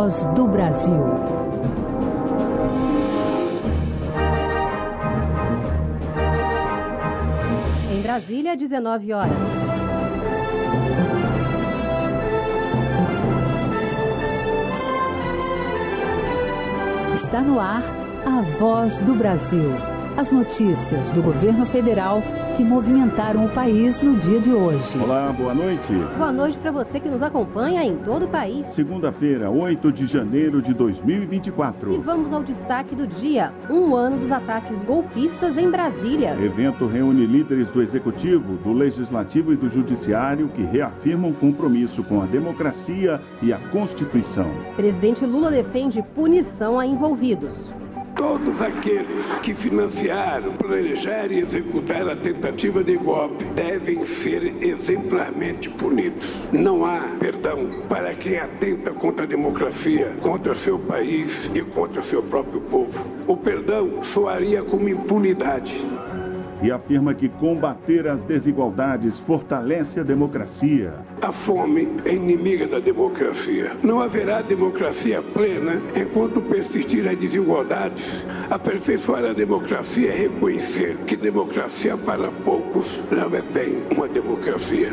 Voz do Brasil. Em Brasília, 19 horas. Está no ar a Voz do Brasil. As notícias do governo federal que movimentaram o país no dia de hoje. Olá, boa noite. Boa noite para você que nos acompanha em todo o país. Segunda-feira, 8 de janeiro de 2024. E vamos ao destaque do dia: um ano dos ataques golpistas em Brasília. Evento reúne líderes do Executivo, do Legislativo e do Judiciário que reafirmam compromisso com a democracia e a Constituição. Presidente Lula defende punição a envolvidos. Todos aqueles que financiaram, planejaram e executaram a tentativa de golpe devem ser exemplarmente punidos. Não há perdão para quem atenta contra a democracia, contra seu país e contra seu próprio povo. O perdão soaria como impunidade e afirma que combater as desigualdades fortalece a democracia. A fome é inimiga da democracia. Não haverá democracia plena enquanto persistir as desigualdades. Aperfeiçoar a democracia é reconhecer que democracia para poucos não é bem uma democracia.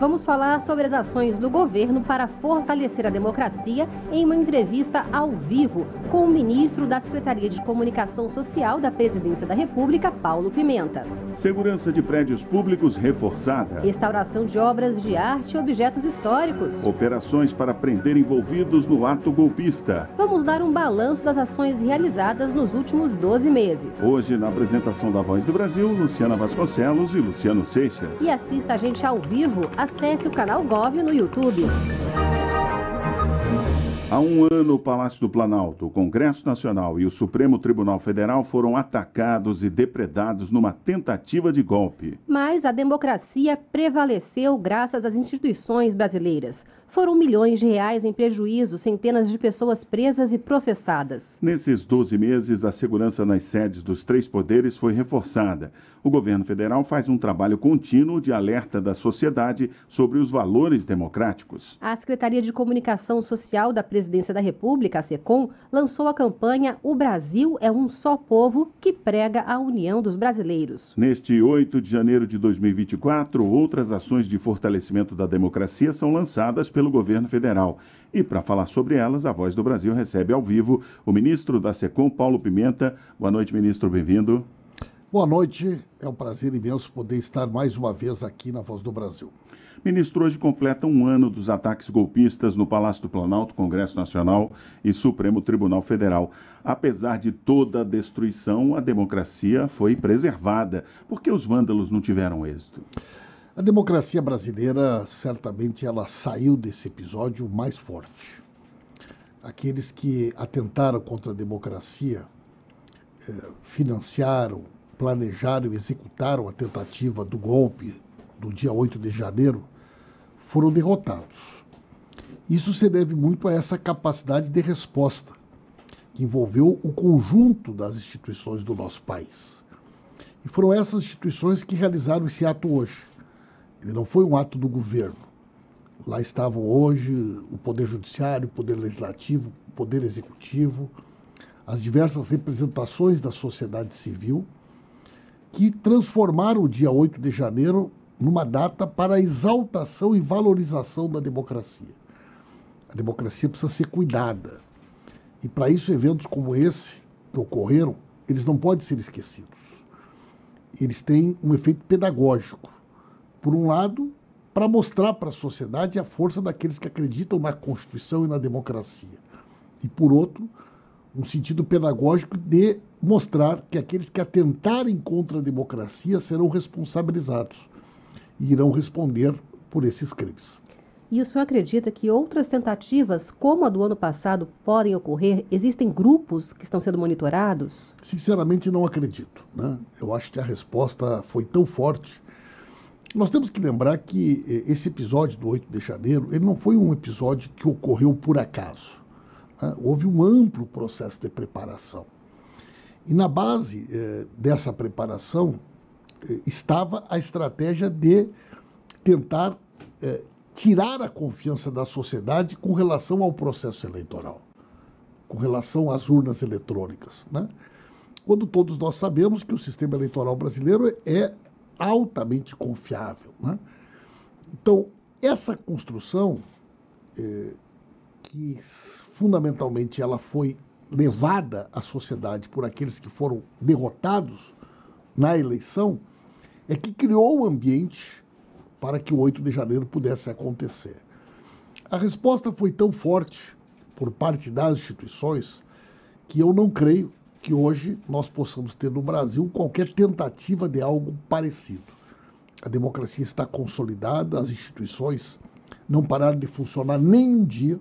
Vamos falar sobre as ações do governo para fortalecer a democracia em uma entrevista ao vivo com o ministro da Secretaria de Comunicação Social da Presidência da República, Paulo Pimenta. Segurança de prédios públicos reforçada. Restauração de obras de arte e objetos históricos. Operações para prender envolvidos no ato golpista. Vamos dar um balanço das ações realizadas nos últimos 12 meses. Hoje, na apresentação da Voz do Brasil, Luciana Vasconcelos e Luciano Seixas. E assista a gente ao vivo acesse o canal Gov no YouTube. Há um ano, o Palácio do Planalto, o Congresso Nacional e o Supremo Tribunal Federal foram atacados e depredados numa tentativa de golpe. Mas a democracia prevaleceu graças às instituições brasileiras. Foram milhões de reais em prejuízo, centenas de pessoas presas e processadas. Nesses 12 meses, a segurança nas sedes dos três poderes foi reforçada. O governo federal faz um trabalho contínuo de alerta da sociedade sobre os valores democráticos. A Secretaria de Comunicação Social da Presidência da República, a SECOM, lançou a campanha O Brasil é um só povo, que prega a união dos brasileiros. Neste 8 de janeiro de 2024, outras ações de fortalecimento da democracia são lançadas pelo governo federal. E para falar sobre elas, a Voz do Brasil recebe ao vivo o ministro da SECOM, Paulo Pimenta. Boa noite, ministro, bem-vindo. Boa noite, é um prazer imenso poder estar mais uma vez aqui na Voz do Brasil. Ministro, hoje completa um ano dos ataques golpistas no Palácio do Planalto, Congresso Nacional e Supremo Tribunal Federal. Apesar de toda a destruição, a democracia foi preservada. Por que os vândalos não tiveram êxito? A democracia brasileira, certamente, ela saiu desse episódio mais forte. Aqueles que atentaram contra a democracia eh, financiaram, planejaram e executaram a tentativa do golpe do dia 8 de janeiro foram derrotados. Isso se deve muito a essa capacidade de resposta que envolveu o conjunto das instituições do nosso país. E foram essas instituições que realizaram esse ato hoje. Ele não foi um ato do governo. Lá estavam hoje o Poder Judiciário, o Poder Legislativo, o Poder Executivo, as diversas representações da sociedade civil que transformaram o dia 8 de janeiro numa data para a exaltação e valorização da democracia. A democracia precisa ser cuidada. E para isso, eventos como esse, que ocorreram, eles não podem ser esquecidos. Eles têm um efeito pedagógico. Por um lado, para mostrar para a sociedade a força daqueles que acreditam na Constituição e na democracia. E por outro, um sentido pedagógico de mostrar que aqueles que atentarem contra a democracia serão responsabilizados e irão responder por esses crimes. E o senhor acredita que outras tentativas, como a do ano passado, podem ocorrer? Existem grupos que estão sendo monitorados? Sinceramente, não acredito. Né? Eu acho que a resposta foi tão forte. Nós temos que lembrar que eh, esse episódio do 8 de janeiro ele não foi um episódio que ocorreu por acaso. Né? Houve um amplo processo de preparação. E na base eh, dessa preparação eh, estava a estratégia de tentar tirar a confiança da sociedade com relação ao processo eleitoral, com relação às urnas eletrônicas. Né? Quando todos nós sabemos que o sistema eleitoral brasileiro é altamente confiável. Né? Então, essa construção, eh, que fundamentalmente ela foi levada à sociedade por aqueles que foram derrotados na eleição, é que criou o ambiente para que o 8 de janeiro pudesse acontecer. A resposta foi tão forte por parte das instituições que eu não creio que hoje nós possamos ter no Brasil qualquer tentativa de algo parecido. A democracia está consolidada, as instituições não pararam de funcionar nem um dia.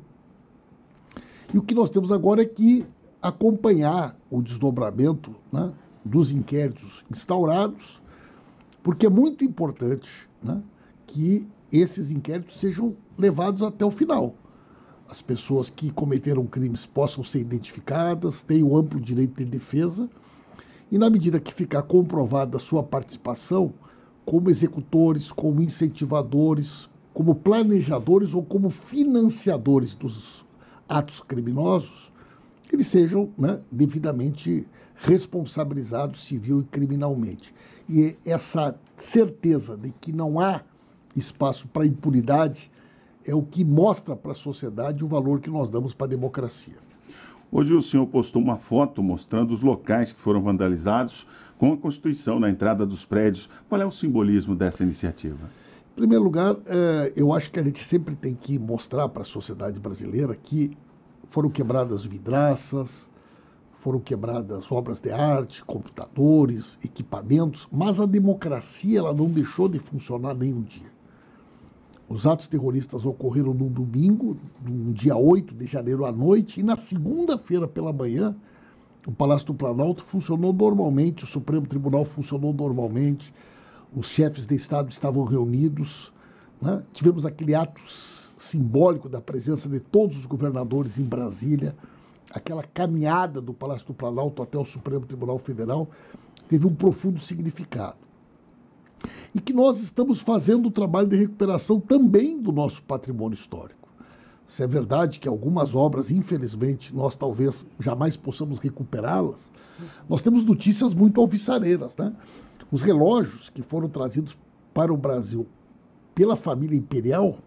E o que nós temos agora é que acompanhar o desdobramento né, dos inquéritos instaurados, porque é muito importante né, que esses inquéritos sejam levados até o final. As pessoas que cometeram crimes possam ser identificadas, tenham amplo direito de defesa, e na medida que ficar comprovada a sua participação, como executores, como incentivadores, como planejadores ou como financiadores dos atos criminosos, eles sejam né, devidamente responsabilizados civil e criminalmente. E essa certeza de que não há espaço para impunidade é o que mostra para a sociedade o valor que nós damos para a democracia. Hoje o senhor postou uma foto mostrando os locais que foram vandalizados com a Constituição na entrada dos prédios. Qual é o simbolismo dessa iniciativa? Em primeiro lugar, é, eu acho que a gente sempre tem que mostrar para a sociedade brasileira que foram quebradas vidraças, foram quebradas obras de arte, computadores, equipamentos, mas a democracia ela não deixou de funcionar nem um dia. Os atos terroristas ocorreram no domingo, no dia 8 de janeiro à noite, e na segunda-feira pela manhã, o Palácio do Planalto funcionou normalmente, o Supremo Tribunal funcionou normalmente, os chefes de Estado estavam reunidos. Né? Tivemos aquele ato simbólico da presença de todos os governadores em Brasília, aquela caminhada do Palácio do Planalto até o Supremo Tribunal Federal, teve um profundo significado e que nós estamos fazendo o trabalho de recuperação também do nosso patrimônio histórico. Se é verdade que algumas obras, infelizmente, nós talvez jamais possamos recuperá-las, nós temos notícias muito alvissareiras. Né? Os relógios que foram trazidos para o Brasil pela família imperial,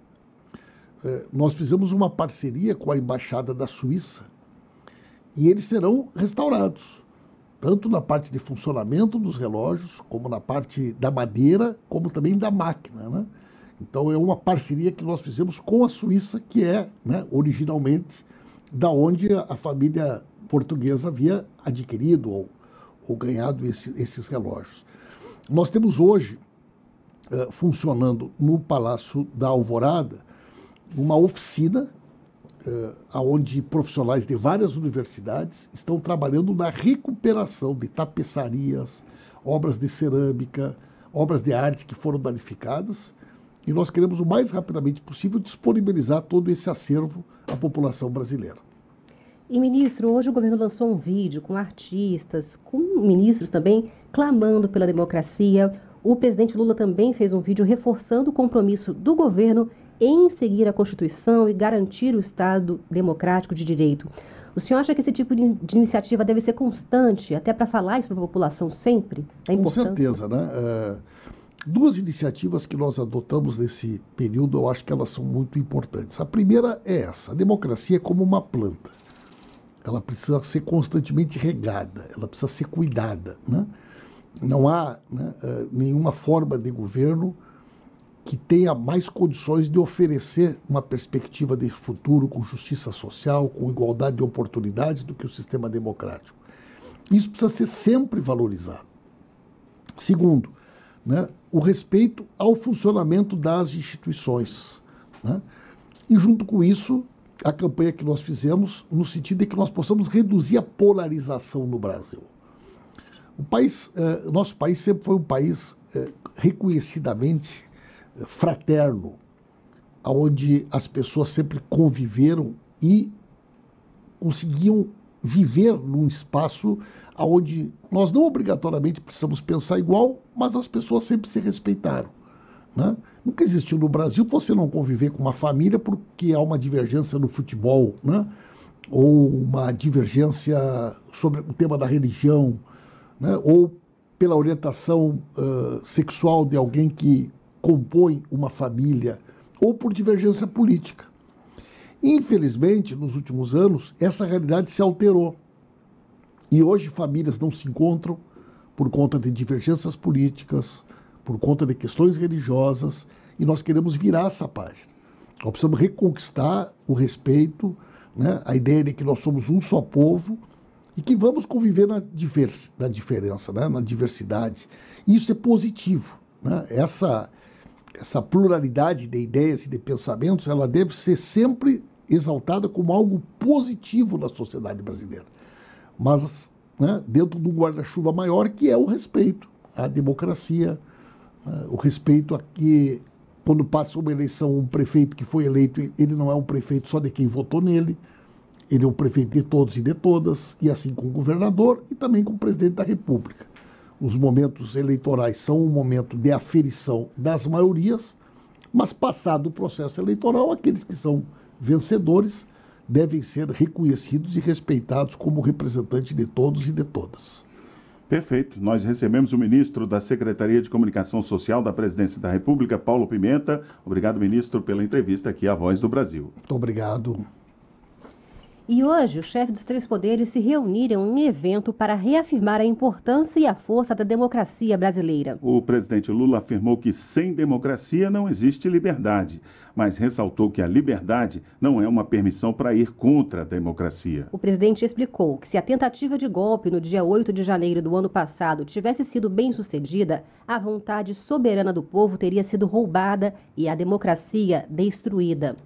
eh, nós fizemos uma parceria com a Embaixada da Suíça e eles serão restaurados tanto na parte de funcionamento dos relógios, como na parte da madeira, como também da máquina. Né? Então é uma parceria que nós fizemos com a Suíça, que é né, originalmente da onde a, família portuguesa havia adquirido ou, ou ganhado esse, esses relógios. Nós temos hoje uh, funcionando no Palácio da Alvorada uma oficina uh, onde profissionais de várias universidades estão trabalhando na recuperação de tapeçarias, obras de cerâmica, obras de arte que foram danificadas. E nós queremos o mais rapidamente possível disponibilizar todo esse acervo à população brasileira. E, ministro, hoje o governo lançou um vídeo com artistas, com ministros também, clamando pela democracia. O presidente Lula também fez um vídeo reforçando o compromisso do governo em seguir a Constituição e garantir o Estado democrático de direito. O senhor acha que esse tipo de, iniciativa deve ser constante, até para falar isso para a população sempre? Da Com certeza, né? É, duas iniciativas que nós adotamos nesse período, eu acho que elas são muito importantes. A primeira é essa: a democracia é como uma planta. Ela precisa ser constantemente regada, ela precisa ser cuidada. Né? Não há né, é, nenhuma forma de governo que tenha mais condições de oferecer uma perspectiva de futuro com justiça social, com igualdade de oportunidades do que o sistema democrático. Isso precisa ser sempre valorizado. Segundo, né, o respeito ao funcionamento das instituições. Né? E, junto com isso, a campanha que nós fizemos no sentido de que nós possamos reduzir a polarização no Brasil. O país, eh, nosso país sempre foi um país eh, reconhecidamente fraterno, onde as pessoas sempre conviveram e conseguiam viver num espaço onde nós não obrigatoriamente precisamos pensar igual, mas as pessoas sempre se respeitaram. Né? Nunca existiu no Brasil você não conviver com uma família porque há uma divergência no futebol, né? ou uma divergência sobre o tema da religião, né? ou pela orientação uh, sexual de alguém que compõe uma família, ou por divergência política. Infelizmente, nos últimos anos, essa realidade se alterou. E hoje famílias não se encontram por conta de divergências políticas, por conta de questões religiosas, e nós queremos virar essa página. Nós precisamos reconquistar o respeito, né, a ideia de que nós somos um só povo e que vamos conviver na, divers, na diferença, né, na diversidade. E isso é positivo. Né? Essa, essa pluralidade de ideias e de pensamentos, ela deve ser sempre exaltada como algo positivo na sociedade brasileira. Mas né, dentro de um guarda-chuva maior, que é o respeito à democracia, né, o respeito a que, quando passa uma eleição, um prefeito que foi eleito, ele não é um prefeito só de quem votou nele, ele é um prefeito de todos e de todas, e assim com o governador e também com o presidente da República. Os momentos eleitorais são um momento de aferição das maiorias, mas passado o processo eleitoral, aqueles que são vencedores devem ser reconhecidos e respeitados como representantes de todos e de todas. Perfeito. Nós recebemos o ministro da Secretaria de Comunicação Social da Presidência da República, Paulo Pimenta. Obrigado, ministro, pela entrevista aqui à Voz do Brasil. Muito obrigado. E hoje, os chefes dos três poderes se reuniram em evento para reafirmar a importância e a força da democracia brasileira. O presidente Lula afirmou que sem democracia não existe liberdade, mas ressaltou que a liberdade não é uma permissão para ir contra a democracia. O presidente explicou que se a tentativa de golpe no dia 8 de janeiro do ano passado tivesse sido bem sucedida, a vontade soberana do povo teria sido roubada e a democracia destruída.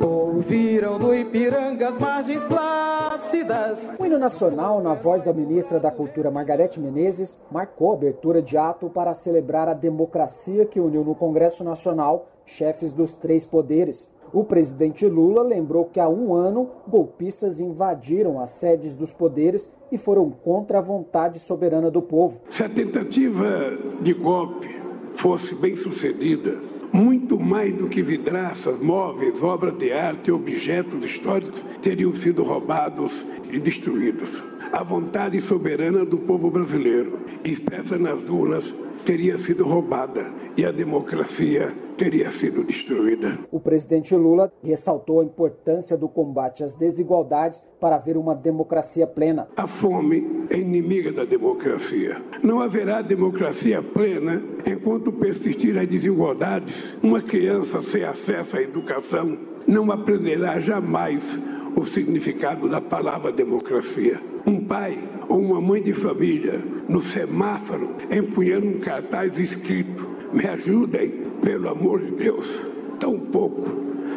Ouviram do Ipiranga as margens plácidas. O hino nacional, na voz da ministra da Cultura Margarete Menezes, marcou a abertura de ato para celebrar a democracia que uniu no Congresso Nacional chefes dos três poderes. O presidente Lula lembrou que há um ano golpistas invadiram as sedes dos poderes e foram contra a vontade soberana do povo. Se a tentativa de golpe fosse bem sucedida, muito mais do que vidraças, móveis, obras de arte objetos históricos teriam sido roubados e destruídos. A vontade soberana do povo brasileiro, expressa nas urnas, teria sido roubada e a democracia teria sido destruída. O presidente Lula ressaltou a importância do combate às desigualdades para haver uma democracia plena. A fome é inimiga da democracia. Não haverá democracia plena enquanto persistir as desigualdades. Uma criança sem acesso à educação não aprenderá jamais o significado da palavra democracia. Um pai ou uma mãe de família no semáforo empunhando um cartaz escrito: Me ajudem, pelo amor de Deus. Tão pouco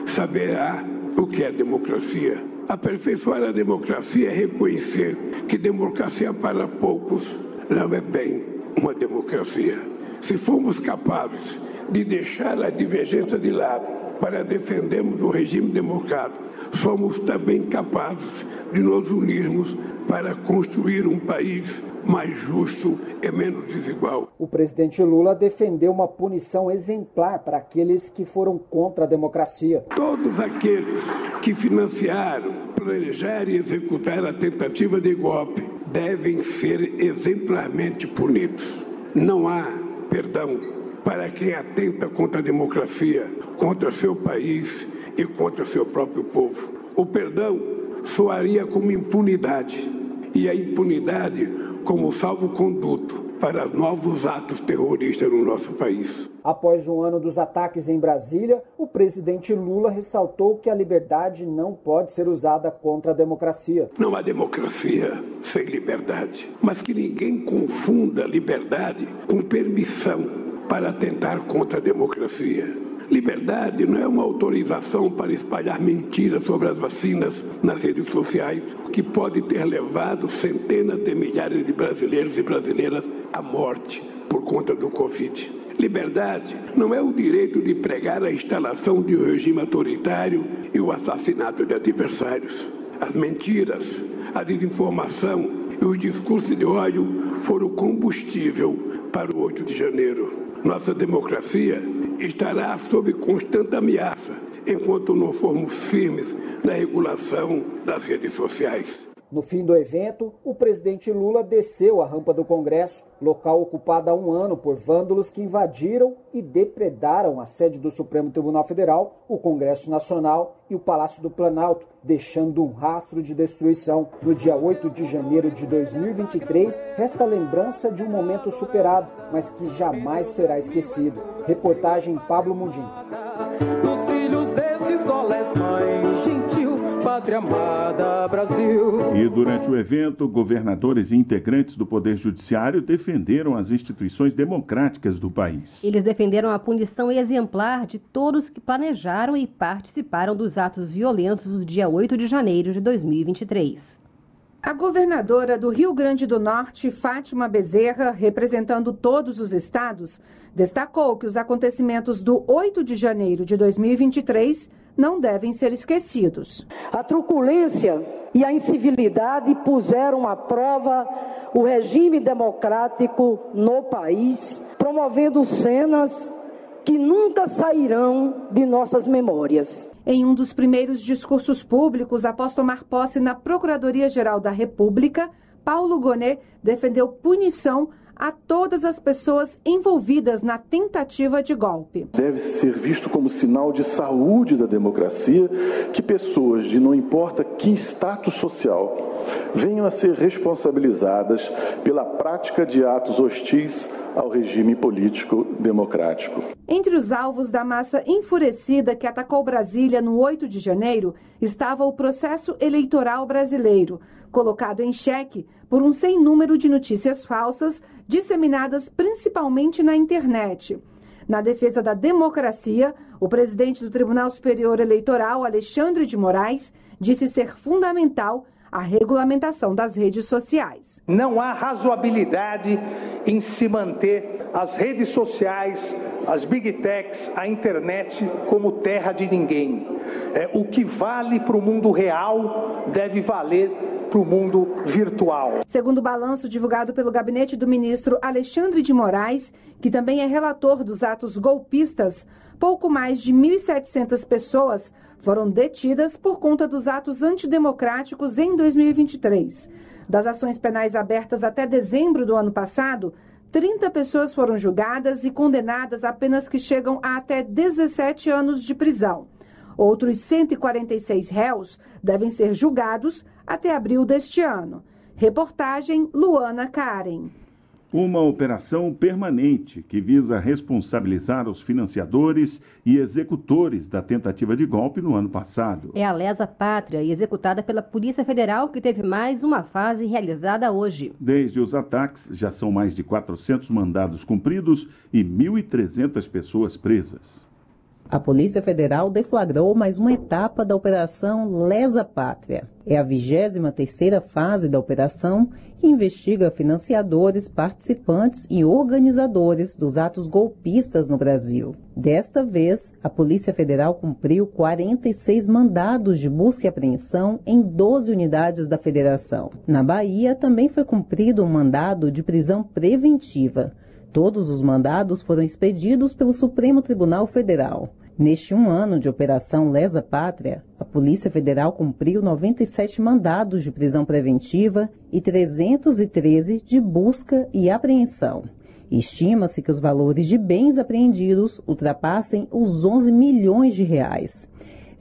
saberá o que é democracia. Aperfeiçoar a democracia é reconhecer que democracia para poucos não é bem uma democracia. Se formos capazes de deixar a divergência de lado para defendermos o regime democrático, somos também capazes de nos unirmos para construir um país mais justo e menos desigual. O presidente Lula defendeu uma punição exemplar para aqueles que foram contra a democracia. Todos aqueles que financiaram, planejaram e executaram a tentativa de golpe devem ser exemplarmente punidos. Não há perdão para quem atenta contra a democracia, contra seu país e contra seu próprio povo. O perdão soaria como impunidade e a impunidade como salvo-conduto para novos atos terroristas no nosso país. Após um ano dos ataques em Brasília, o presidente Lula ressaltou que a liberdade não pode ser usada contra a democracia. Não há democracia sem liberdade, mas que ninguém confunda liberdade com permissão para atentar contra a democracia. Liberdade não é uma autorização para espalhar mentiras sobre as vacinas nas redes sociais, que pode ter levado centenas de milhares de brasileiros e brasileiras à morte por conta do Covid. Liberdade não é o direito de pregar a instalação de um regime autoritário e o assassinato de adversários. As mentiras, a desinformação e os discursos de ódio foram combustível para o 8 de janeiro. Nossa democracia estará sob constante ameaça enquanto não formos firmes na regulação das redes sociais. No fim do evento, o presidente Lula desceu a rampa do Congresso, local ocupado há um ano por vândalos que invadiram e depredaram a sede do Supremo Tribunal Federal, o Congresso Nacional e o Palácio do Planalto, deixando um rastro de destruição. No dia 8 de janeiro de 2023, resta a lembrança de um momento superado, mas que jamais será esquecido. Reportagem Pablo Mundim. Pátria amada, Brasil. E durante o evento, governadores e integrantes do Poder Judiciário defenderam as instituições democráticas do país. Eles defenderam a punição exemplar de todos que planejaram e participaram dos atos violentos do dia 8 de janeiro de 2023. A governadora do Rio Grande do Norte, Fátima Bezerra, representando todos os estados, destacou que os acontecimentos do 8 de janeiro de 2023 não devem ser esquecidos. A truculência e a incivilidade puseram à prova o regime democrático no país, promovendo cenas que nunca sairão de nossas memórias. Em um dos primeiros discursos públicos após tomar posse na Procuradoria-Geral da República, Paulo Gonet defendeu punição a todas as pessoas envolvidas na tentativa de golpe. Deve ser visto como sinal de saúde da democracia que pessoas de não importa que status social venham a ser responsabilizadas pela prática de atos hostis ao regime político democrático. Entre os alvos da massa enfurecida que atacou Brasília no 8 de janeiro estava o processo eleitoral brasileiro, colocado em xeque por um sem número de notícias falsas disseminadas principalmente na internet. Na defesa da democracia, o presidente do Tribunal Superior Eleitoral, Alexandre de Moraes, disse ser fundamental a regulamentação das redes sociais. Não há razoabilidade em se manter as redes sociais, as big techs, a internet como terra de ninguém. É, o que vale para o mundo real deve valer para o mundo virtual. Segundo o balanço divulgado pelo gabinete do ministro Alexandre de Moraes, que também é relator dos atos golpistas, pouco mais de 1.700 pessoas foram detidas por conta dos atos antidemocráticos em 2023. Das ações penais abertas até dezembro do ano passado, 30 pessoas foram julgadas e condenadas a penas que chegam a até 17 anos de prisão. Outros 146 réus devem ser julgados até abril deste ano. Reportagem Luana Karen. Uma operação permanente que visa responsabilizar os financiadores e executores da tentativa de golpe no ano passado. É a Lesa Pátria, executada pela Polícia Federal, que teve mais uma fase realizada hoje. Desde os ataques, já são mais de 400 mandados cumpridos e 1.300 pessoas presas. A Polícia Federal deflagrou mais uma etapa da Operação Lesa Pátria. É a 23ª fase da operação que investiga financiadores, participantes e organizadores dos atos golpistas no Brasil. Desta vez, a Polícia Federal cumpriu 46 mandados de busca e apreensão em 12 unidades da Federação. Na Bahia, também foi cumprido um mandado de prisão preventiva. Todos os mandados foram expedidos pelo Supremo Tribunal Federal. Neste um ano de Operação Lesa Pátria, a Polícia Federal cumpriu 97 mandados de prisão preventiva e 313 de busca e apreensão. Estima-se que os valores de bens apreendidos ultrapassem os 11 milhões de reais.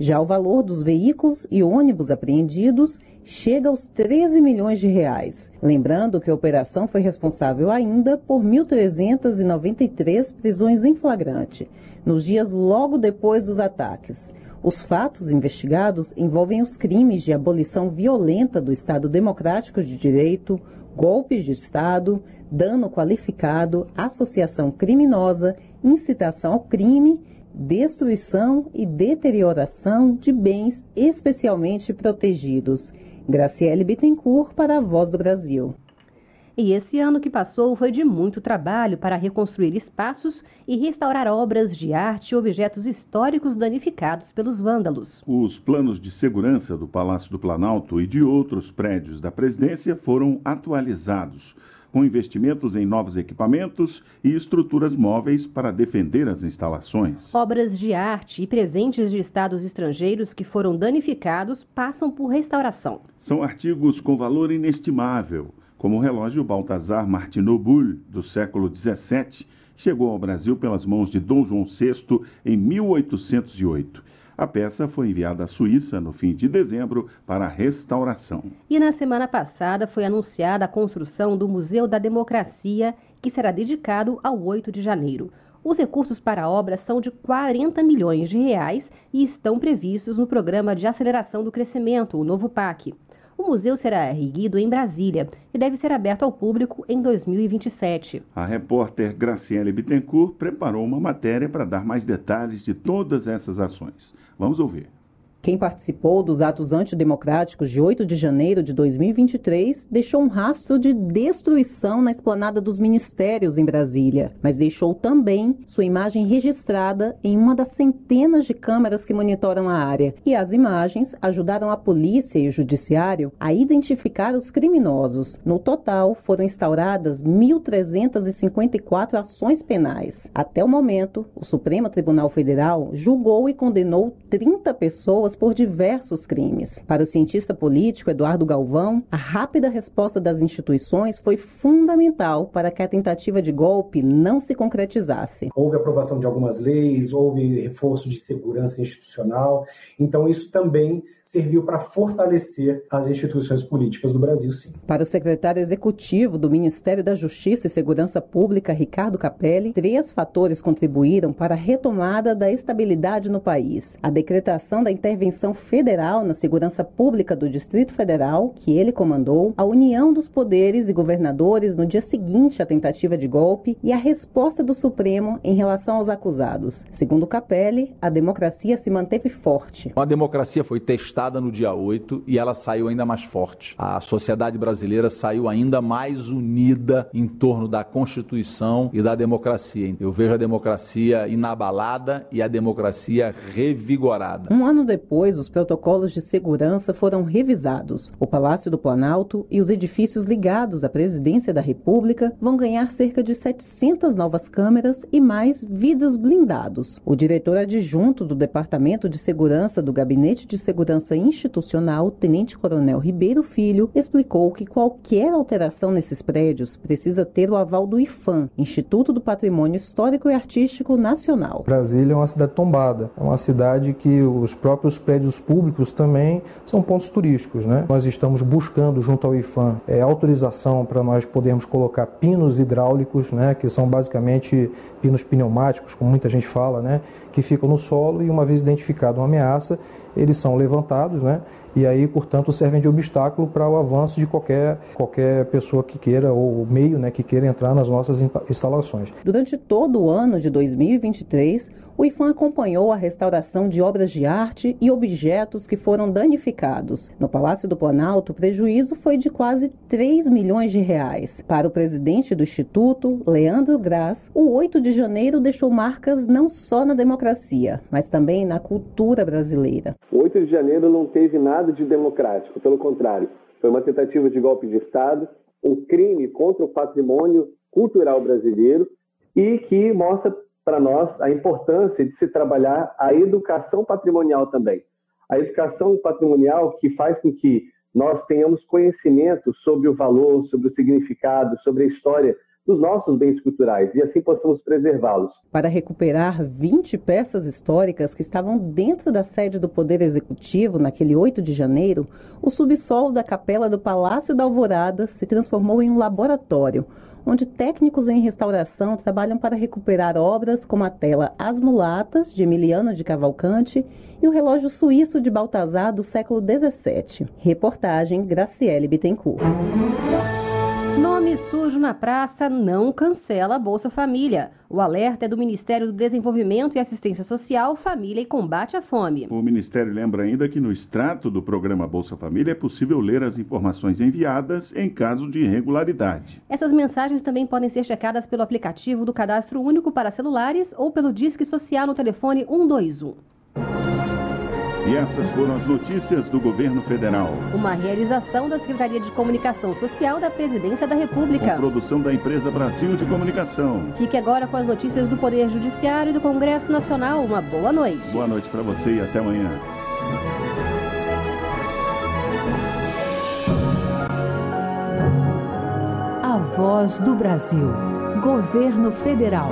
Já o valor dos veículos e ônibus apreendidos chega aos 13 milhões de reais. Lembrando que a operação foi responsável ainda por 1.393 prisões em flagrante, nos dias logo depois dos ataques. Os fatos investigados envolvem os crimes de abolição violenta do Estado Democrático de Direito, golpes de Estado, dano qualificado, associação criminosa, incitação ao crime, destruição e deterioração de bens especialmente protegidos. Graciele Bittencourt para a Voz do Brasil. E esse ano que passou foi de muito trabalho para reconstruir espaços e restaurar obras de arte e objetos históricos danificados pelos vândalos. Os planos de segurança do Palácio do Planalto e de outros prédios da presidência foram atualizados. Com investimentos em novos equipamentos e estruturas móveis para defender as instalações. Obras de arte e presentes de estados estrangeiros que foram danificados passam por restauração. São artigos com valor inestimável, como o relógio Baltazar Martinot Bull, do século XVII, chegou ao Brasil pelas mãos de Dom João VI em 1808. A peça foi enviada à Suíça no fim de dezembro para restauração. E na semana passada foi anunciada a construção do Museu da Democracia, que será dedicado ao 8 de janeiro. Os recursos para a obra são de 40 milhões de reais e estão previstos no Programa de Aceleração do Crescimento, o novo PAC. O museu será erguido em Brasília e deve ser aberto ao público em 2027. A repórter Graciele Bittencourt preparou uma matéria para dar mais detalhes de todas essas ações. Vamos ouvir. Quem participou dos atos antidemocráticos de 8 de janeiro de 2023 deixou um rastro de destruição na esplanada dos ministérios em Brasília, mas deixou também sua imagem registrada em uma das centenas de câmeras que monitoram a área. E as imagens ajudaram a polícia e o judiciário a identificar os criminosos. No total, foram instauradas 1.354 ações penais. Até o momento, o Supremo Tribunal Federal julgou e condenou 30 pessoas pessoas por diversos crimes. Para o cientista político Eduardo Galvão, a rápida resposta das instituições foi fundamental para que a tentativa de golpe não se concretizasse. Houve aprovação de algumas leis, houve reforço de segurança institucional, então isso também serviu para fortalecer as instituições políticas do Brasil, sim. Para o secretário executivo do Ministério da Justiça e Segurança Pública, Ricardo Capelli, três fatores contribuíram para a retomada da estabilidade no país: a decretação da intervenção federal na segurança pública do Distrito Federal, que ele comandou, a união dos poderes e governadores no dia seguinte à tentativa de golpe e a resposta do Supremo em relação aos acusados. Segundo Capelli, a democracia se manteve forte. A democracia foi testada no dia 8 e ela saiu ainda mais forte. A sociedade brasileira saiu ainda mais unida em torno da Constituição e da democracia. Eu vejo a democracia inabalada e a democracia revigorada. Um ano depois, os protocolos de segurança foram revisados. O Palácio do Planalto e os edifícios ligados à Presidência da República vão ganhar cerca de 700 novas câmeras e mais vidros blindados. O diretor adjunto do Departamento de Segurança do Gabinete de Segurança Segurança Institucional, Tenente Coronel Ribeiro Filho, explicou que qualquer alteração nesses prédios precisa ter o aval do IFAM, Instituto do Patrimônio Histórico e Artístico Nacional. Brasília é uma cidade tombada, é uma cidade que os próprios prédios públicos também são pontos turísticos. Né? Nós estamos buscando, junto ao IFAM, é, autorização para nós podermos colocar pinos hidráulicos, né, que são basicamente pinos pneumáticos, como muita gente fala, né, que ficam no solo e uma vez identificada uma ameaça, eles são levantados, né? E aí, portanto, servem de obstáculo para o avanço de qualquer, qualquer pessoa que queira, ou meio né, que queira entrar nas nossas instalações. Durante todo o ano de 2023, o IFAM acompanhou a restauração de obras de arte e objetos que foram danificados. No Palácio do Planalto, o prejuízo foi de quase 3 milhões de reais. Para o presidente do Instituto, Leandro Graz, o 8 de janeiro deixou marcas não só na democracia, mas também na cultura brasileira. O 8 de janeiro não teve nada de democrático, pelo contrário, foi uma tentativa de golpe de Estado, um crime contra o patrimônio cultural brasileiro e que mostra para nós a importância de se trabalhar a educação patrimonial também. A educação patrimonial que faz com que nós tenhamos conhecimento sobre o valor, sobre o significado, sobre a história dos nossos bens culturais e assim possamos preservá-los. Para recuperar 20 peças históricas que estavam dentro da sede do Poder Executivo naquele 8 de janeiro, o subsolo da capela do Palácio da Alvorada se transformou em um laboratório onde técnicos em restauração trabalham para recuperar obras como a tela As Mulatas, de Emiliano de Cavalcante, e o relógio suíço de Baltazar do século XVII. Reportagem Graciele Bittencourt. Nome sujo na praça não cancela Bolsa Família. O alerta é do Ministério do Desenvolvimento e Assistência Social, Família e Combate à Fome. O Ministério lembra ainda que no extrato do programa Bolsa Família é possível ler as informações enviadas em caso de irregularidade. Essas mensagens também podem ser checadas pelo aplicativo do Cadastro Único para celulares ou pelo Disque Social no telefone 121. E essas foram as notícias do governo federal. Uma realização da Secretaria de Comunicação Social da Presidência da República. Com produção da empresa Brasil de Comunicação. Fique agora com as notícias do Poder Judiciário e do Congresso Nacional. Uma boa noite. Boa noite para você e até amanhã. A Voz do Brasil. Governo Federal.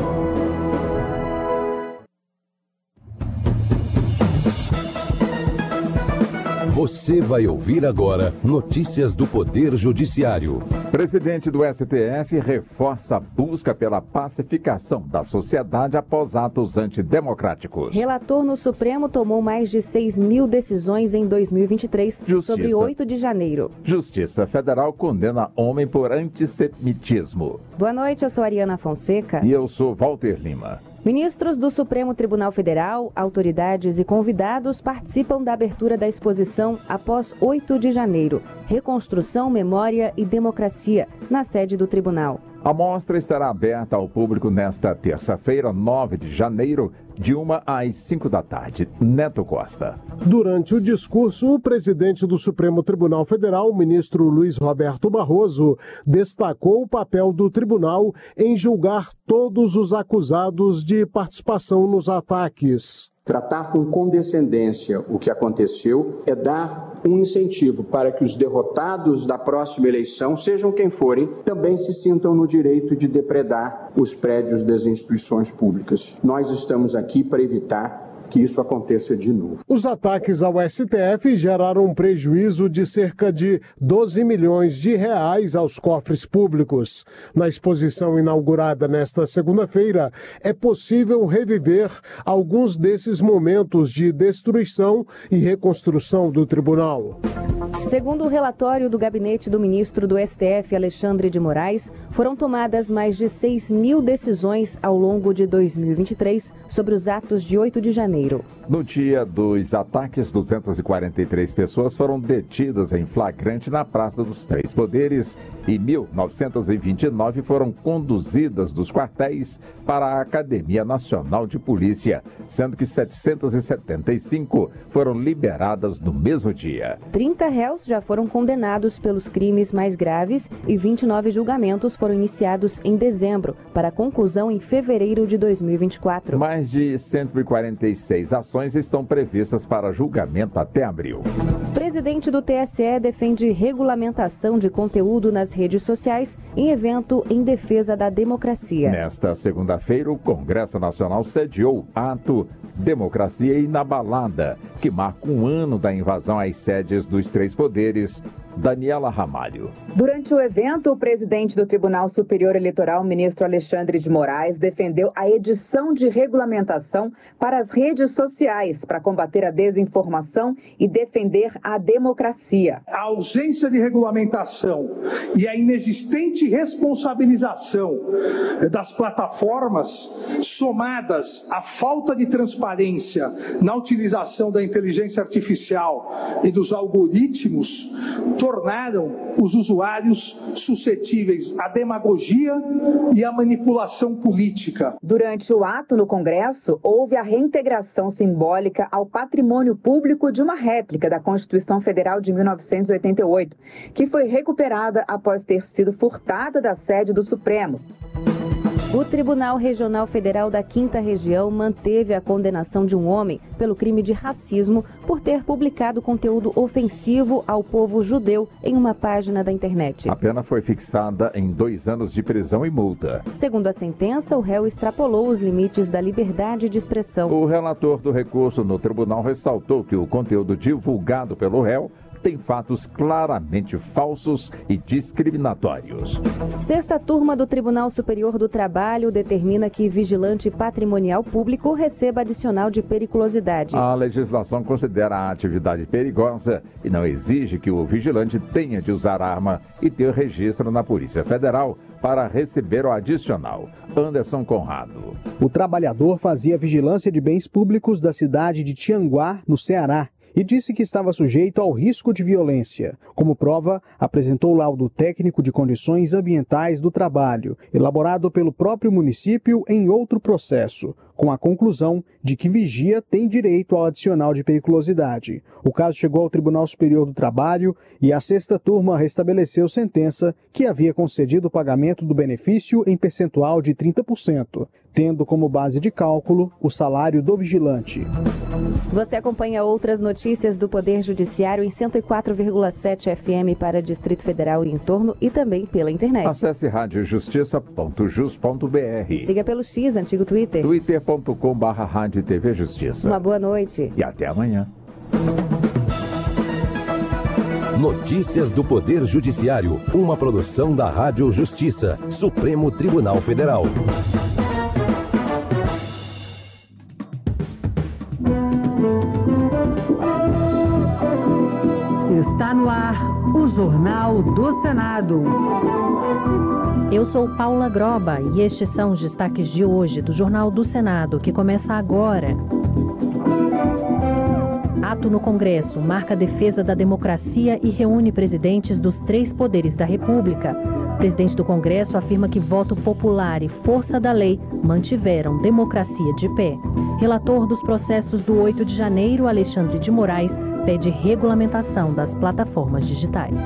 Você vai ouvir agora notícias do Poder Judiciário. Presidente do STF reforça a busca pela pacificação da sociedade após atos antidemocráticos. Relator no Supremo tomou mais de 6 mil decisões em 2023 Justiça. sobre 8 de janeiro. Justiça Federal condena homem por antissemitismo. Boa noite, eu sou Ariana Fonseca. E eu sou Walter Lima. Ministros do Supremo Tribunal Federal, autoridades e convidados participam da abertura da exposição após 8 de janeiro Reconstrução, Memória e Democracia, na sede do tribunal. A mostra estará aberta ao público nesta terça-feira, 9 de janeiro, de 1 às 5 da tarde. Neto Costa. Durante o discurso, o presidente do Supremo Tribunal Federal, ministro Luiz Roberto Barroso, destacou o papel do tribunal em julgar todos os acusados de participação nos ataques. Tratar com condescendência o que aconteceu é dar um incentivo para que os derrotados da próxima eleição, sejam quem forem, também se sintam no direito de depredar os prédios das instituições públicas. Nós estamos aqui para evitar que isso aconteça de novo. Os ataques ao STF geraram um prejuízo de cerca de 12 milhões de reais aos cofres públicos. Na exposição inaugurada nesta segunda-feira, é possível reviver alguns desses momentos de destruição e reconstrução do tribunal. Segundo o relatório do gabinete do ministro do STF, Alexandre de Moraes, foram tomadas mais de 6 mil decisões ao longo de 2023 sobre os atos de 8 de janeiro. No dia dos ataques, 243 pessoas foram detidas em flagrante na Praça dos Três Poderes e 1.929 foram conduzidas dos quartéis para a Academia Nacional de Polícia, sendo que 775 foram liberadas no mesmo dia. 30 réus já foram condenados pelos crimes mais graves e 29 julgamentos foram iniciados em dezembro, para conclusão em fevereiro de 2024. Mais de 146 ações estão previstas para julgamento até abril. Presidente do TSE defende regulamentação de conteúdo nas redes sociais em evento em defesa da democracia. Nesta segunda-feira, o Congresso Nacional sediou ato Democracia Inabalada, que marca um ano da invasão às sedes dos três poderes Daniela Ramalho. Durante o evento, o presidente do Tribunal Superior Eleitoral, ministro Alexandre de Moraes, defendeu a edição de regulamentação para as redes sociais para combater a desinformação e defender a democracia. A ausência de regulamentação e a inexistente responsabilização das plataformas, somadas à falta de transparência na utilização da inteligência artificial e dos algoritmos, tornaram os usuários suscetíveis à demagogia e à manipulação política. Durante o ato no Congresso, houve a reintegração simbólica ao patrimônio público de uma réplica da Constituição Federal de 1988, que foi recuperada após ter sido furtada da sede do Supremo. O Tribunal Regional Federal da Quinta Região manteve a condenação de um homem pelo crime de racismo por ter publicado conteúdo ofensivo ao povo judeu em uma página da internet. A pena foi fixada em dois anos de prisão e multa. Segundo a sentença, o réu extrapolou os limites da liberdade de expressão. O relator do recurso no tribunal ressaltou que o conteúdo divulgado pelo réu tem fatos claramente falsos e discriminatórios. Sexta turma do Tribunal Superior do Trabalho determina que vigilante patrimonial público receba adicional de periculosidade. A legislação considera a atividade perigosa e não exige que o vigilante tenha de usar arma e ter registro na Polícia Federal para receber o adicional. Anderson Conrado. O trabalhador fazia vigilância de bens públicos da cidade de Tianguá, no Ceará, e disse que estava sujeito ao risco de violência. Como prova, apresentou o laudo técnico de condições ambientais do trabalho, elaborado pelo próprio município em outro processo. com a conclusão de que vigia tem direito ao adicional de periculosidade. O caso chegou ao Tribunal Superior do Trabalho e a sexta turma restabeleceu sentença que havia concedido o pagamento do benefício em percentual de 30%, tendo como base de cálculo o salário do vigilante. Você acompanha outras notícias do Poder Judiciário em 104,7 FM para Distrito Federal e entorno e também pela internet. Acesse radiojustiça.jus.br. Siga pelo X, antigo Twitter. twitter.com.br Rádio TV Justiça. Uma boa noite. E até amanhã. Notícias do Poder Judiciário, uma produção da Rádio Justiça, Supremo Tribunal Federal. Jornal do Senado. Eu sou Paula Groba e estes são os destaques de hoje do Jornal do Senado, que começa agora. Ato no Congresso marca a defesa da democracia e reúne presidentes dos três poderes da República. O presidente do Congresso afirma que voto popular e força da lei mantiveram democracia de pé. Relator dos processos do 8 de janeiro, Alexandre de Moraes, pede regulamentação das plataformas digitais.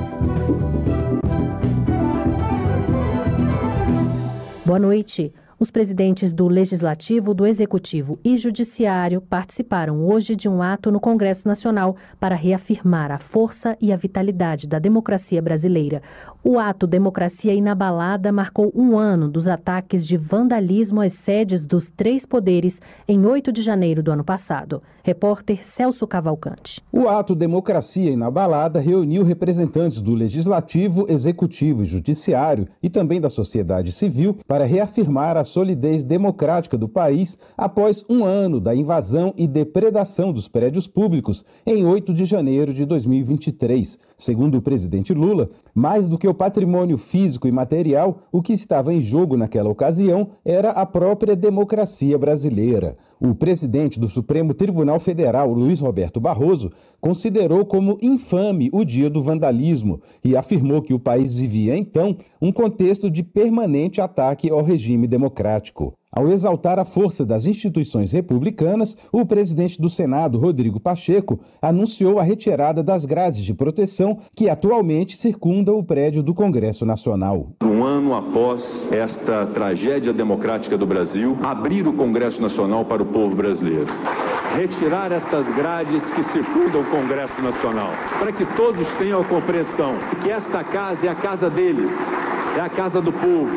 Boa noite. Os presidentes do Legislativo, do Executivo e Judiciário participaram hoje de um ato no Congresso Nacional para reafirmar a força e a vitalidade da democracia brasileira. O ato Democracia Inabalada marcou um ano dos ataques de vandalismo às sedes dos três poderes em 8 de janeiro do ano passado. Repórter Celso Cavalcante. O ato Democracia Inabalada reuniu representantes do Legislativo, Executivo e Judiciário e também da sociedade civil para reafirmar a solidez democrática do país após um ano da invasão e depredação dos prédios públicos em 8 de janeiro de 2023. Segundo o presidente Lula, mais do que o patrimônio físico e material, o que estava em jogo naquela ocasião era a própria democracia brasileira. O presidente do Supremo Tribunal Federal, Luiz Roberto Barroso, considerou como infame o dia do vandalismo e afirmou que o país vivia então um contexto de permanente ataque ao regime democrático. Ao exaltar a força das instituições republicanas, o presidente do Senado, Rodrigo Pacheco, anunciou a retirada das grades de proteção que atualmente circundam o prédio do Congresso Nacional. Um ano após esta tragédia democrática do Brasil, abrir o Congresso Nacional para o povo brasileiro. Retirar essas grades que circundam o Congresso Nacional, para que todos tenham a compreensão que esta casa é a casa deles, é a casa do povo,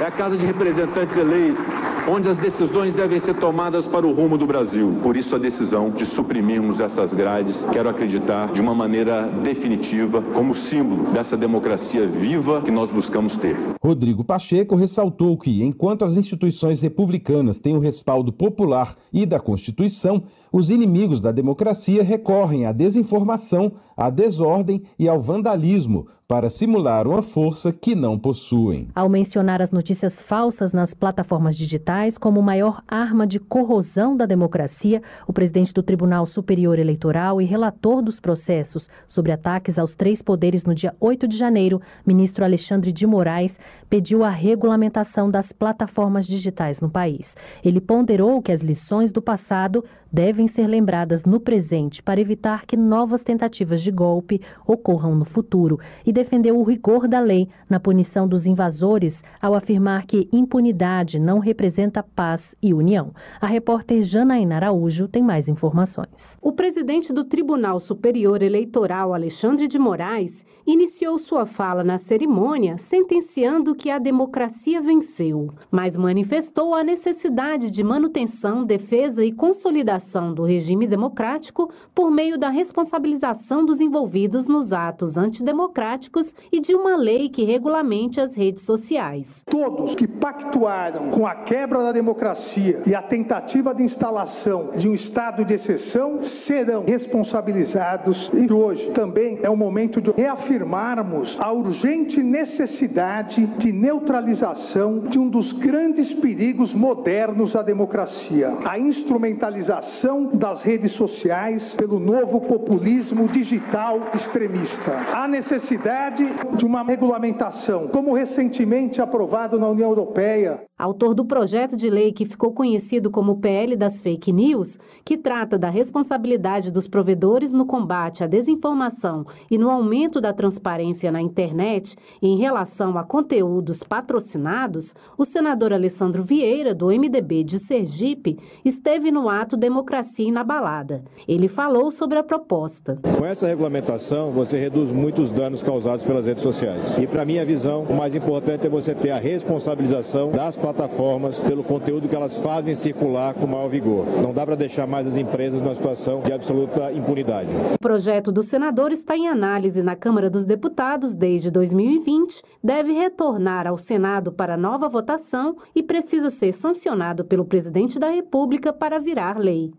é a casa de representantes eleitos, onde as decisões devem ser tomadas para o rumo do Brasil. Por isso, a decisão de suprimirmos essas grades, quero acreditar, de uma maneira definitiva, como símbolo dessa democracia viva que nós buscamos ter. Rodrigo Pacheco ressaltou que, enquanto as instituições republicanas têm o respaldo popular e da Constituição, os inimigos da democracia recorrem à desinformação, à desordem e ao vandalismo para simular uma força que não possuem. Ao mencionar as notícias falsas nas plataformas digitais como maior arma de corrosão da democracia, o presidente do Tribunal Superior Eleitoral e relator dos processos sobre ataques aos três poderes no dia 8 de janeiro, ministro Alexandre de Moraes, pediu a regulamentação das plataformas digitais no país. Ele ponderou que as lições do passado devem ser lembradas no presente para evitar que novas tentativas de golpe ocorram no futuro e defendeu o rigor da lei na punição dos invasores ao afirmar que impunidade não representa paz e união. A repórter Janaína Araújo tem mais informações. O presidente do Tribunal Superior Eleitoral, Alexandre de Moraes, iniciou sua fala na cerimônia sentenciando que a democracia venceu, mas manifestou a necessidade de manutenção, defesa e consolidação do regime democrático por meio da responsabilização dos envolvidos nos atos antidemocráticos e de uma lei que regulamente as redes sociais. Todos que pactuaram com a quebra da democracia e a tentativa de instalação de um estado de exceção serão responsabilizados e hoje também é o momento de reafirmarmos a urgente necessidade de neutralização de um dos grandes perigos modernos à democracia, a instrumentalização das redes sociais pelo novo populismo digital extremista. Há necessidade de uma regulamentação, como recentemente aprovado na União Europeia. Autor do projeto de lei que ficou conhecido como PL das Fake News, que trata da responsabilidade dos provedores no combate à desinformação e no aumento da transparência na internet em relação a conteúdos patrocinados, o senador Alessandro Vieira, do MDB de Sergipe, esteve no ato Democracia Inabalada. Ele falou sobre a proposta. Com essa regulamentação, você reduz muitos danos causados pelas redes sociais. E, para minha visão, o mais importante é você ter a responsabilização das plataformas pelo conteúdo que elas fazem circular com maior vigor. Não dá para deixar mais as empresas numa situação de absoluta impunidade. O projeto do senador está em análise na Câmara dos Deputados desde 2020, deve retornar ao Senado para nova votação e precisa ser sancionado pelo presidente da República para virar lei.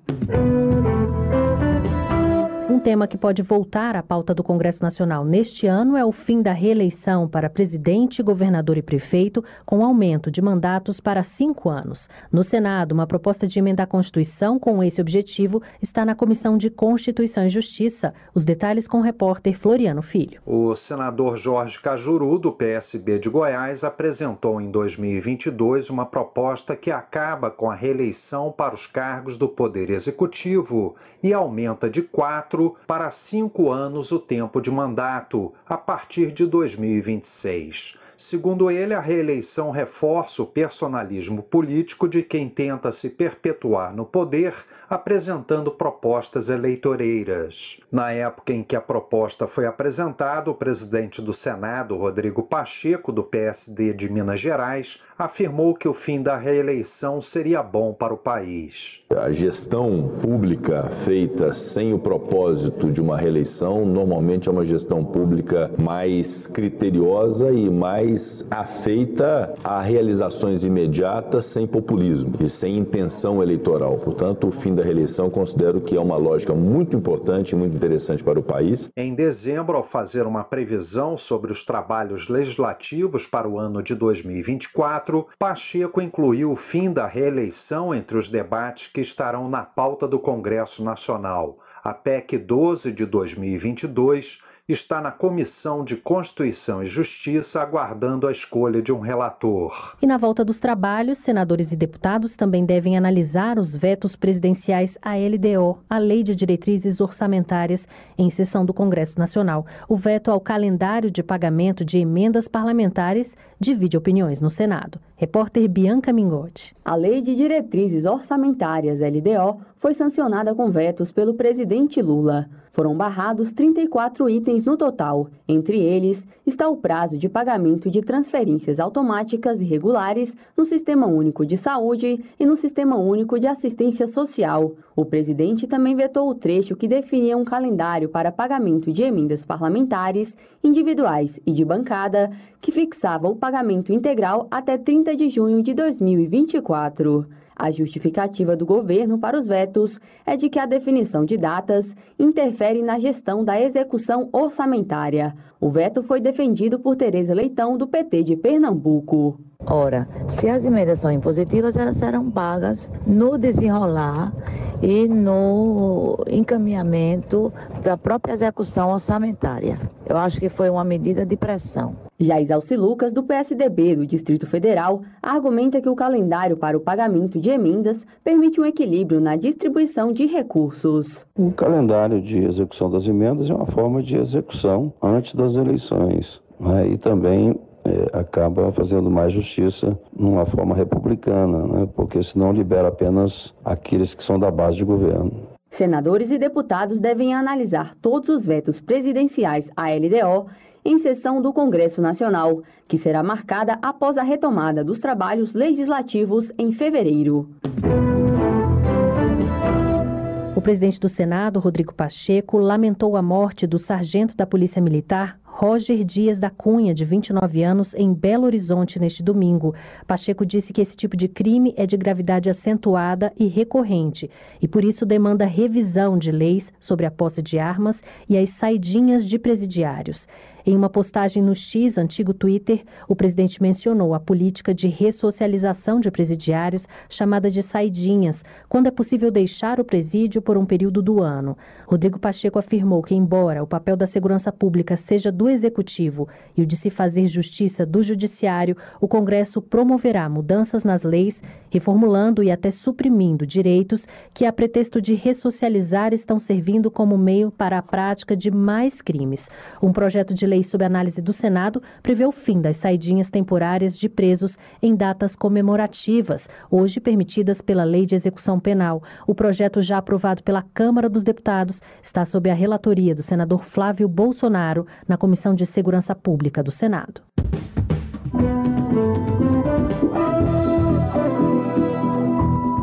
Um tema que pode voltar à pauta do Congresso Nacional neste ano é o fim da reeleição para presidente, governador e prefeito, com aumento de mandatos para cinco anos. No Senado, uma proposta de emenda à Constituição com esse objetivo está na Comissão de Constituição e Justiça. Os detalhes com o repórter Floriano Filho. O senador Jorge Cajuru, do PSB de Goiás, apresentou em 2022 uma proposta que acaba com a reeleição para os cargos do Poder Executivo e aumenta de quatro para cinco anos o tempo de mandato, a partir de 2026. Segundo ele, a reeleição reforça o personalismo político de quem tenta se perpetuar no poder apresentando propostas eleitoreiras. Na época em que a proposta foi apresentada, o presidente do Senado, Rodrigo Pacheco, do PSD de Minas Gerais, afirmou que o fim da reeleição seria bom para o país. A gestão pública feita sem o propósito de uma reeleição normalmente é uma gestão pública mais criteriosa e mais afeita a realizações imediatas sem populismo e sem intenção eleitoral. Portanto, o fim da reeleição considero que é uma lógica muito importante e muito interessante para o país. Em dezembro, ao fazer uma previsão sobre os trabalhos legislativos para o ano de 2024, Pacheco incluiu o fim da reeleição entre os debates que estarão na pauta do Congresso Nacional. A PEC 12 de 2022 está na Comissão de Constituição e Justiça aguardando a escolha de um relator. E na volta dos trabalhos, senadores e deputados também devem analisar os vetos presidenciais à LDO, a Lei de Diretrizes Orçamentárias, em sessão do Congresso Nacional. O veto ao calendário de pagamento de emendas parlamentares divide opiniões no Senado. Repórter Bianca Mingotti. A Lei de Diretrizes Orçamentárias, LDO, foi sancionada com vetos pelo presidente Lula. Foram barrados 34 itens no total. Entre eles está o prazo de pagamento de transferências automáticas e regulares no Sistema Único de Saúde e no Sistema Único de Assistência Social. O presidente também vetou o trecho que definia um calendário para pagamento de emendas parlamentares, individuais e de bancada, que fixava o pagamento integral até 30 de junho de 2024. A justificativa do governo para os vetos é de que a definição de datas interfere na gestão da execução orçamentária. O veto foi defendido por Tereza Leitão, do PT de Pernambuco. Ora, se as emendas são impositivas, elas serão pagas no desenrolar e no encaminhamento da própria execução orçamentária. Eu acho que foi uma medida de pressão. Jaisalci Lucas, do PSDB do Distrito Federal, argumenta que o calendário para o pagamento de emendas permite um equilíbrio na distribuição de recursos. O calendário de execução das emendas é uma forma de execução antes das eleições. Né? E também é, acaba fazendo mais justiça numa forma republicana, né? porque senão libera apenas aqueles que são da base de governo. Senadores e deputados devem analisar todos os vetos presidenciais à LDO em sessão do Congresso Nacional, que será marcada após a retomada dos trabalhos legislativos em fevereiro. O presidente do Senado, Rodrigo Pacheco, lamentou a morte do sargento da Polícia Militar, Roger Dias da Cunha, de 29 anos, em Belo Horizonte neste domingo. Pacheco disse que esse tipo de crime é de gravidade acentuada e recorrente e por isso demanda revisão de leis sobre a posse de armas e as saidinhas de presidiários. Em uma postagem no X, antigo Twitter, o presidente mencionou a política de ressocialização de presidiários, chamada de saidinhas, quando é possível deixar o presídio por um período do ano. Rodrigo Pacheco afirmou que, embora o papel da segurança pública seja do executivo e o de se fazer justiça do judiciário, o Congresso promoverá mudanças nas leis, reformulando e até suprimindo direitos que, a pretexto de ressocializar, estão servindo como meio para a prática de mais crimes. Um projeto de lei sob análise do Senado prevê o fim das saidinhas temporárias de presos em datas comemorativas, hoje permitidas pela Lei de Execução Penal. O projeto, já aprovado pela Câmara dos Deputados, está sob a relatoria do senador Flávio Bolsonaro na Comissão de Segurança Pública do Senado.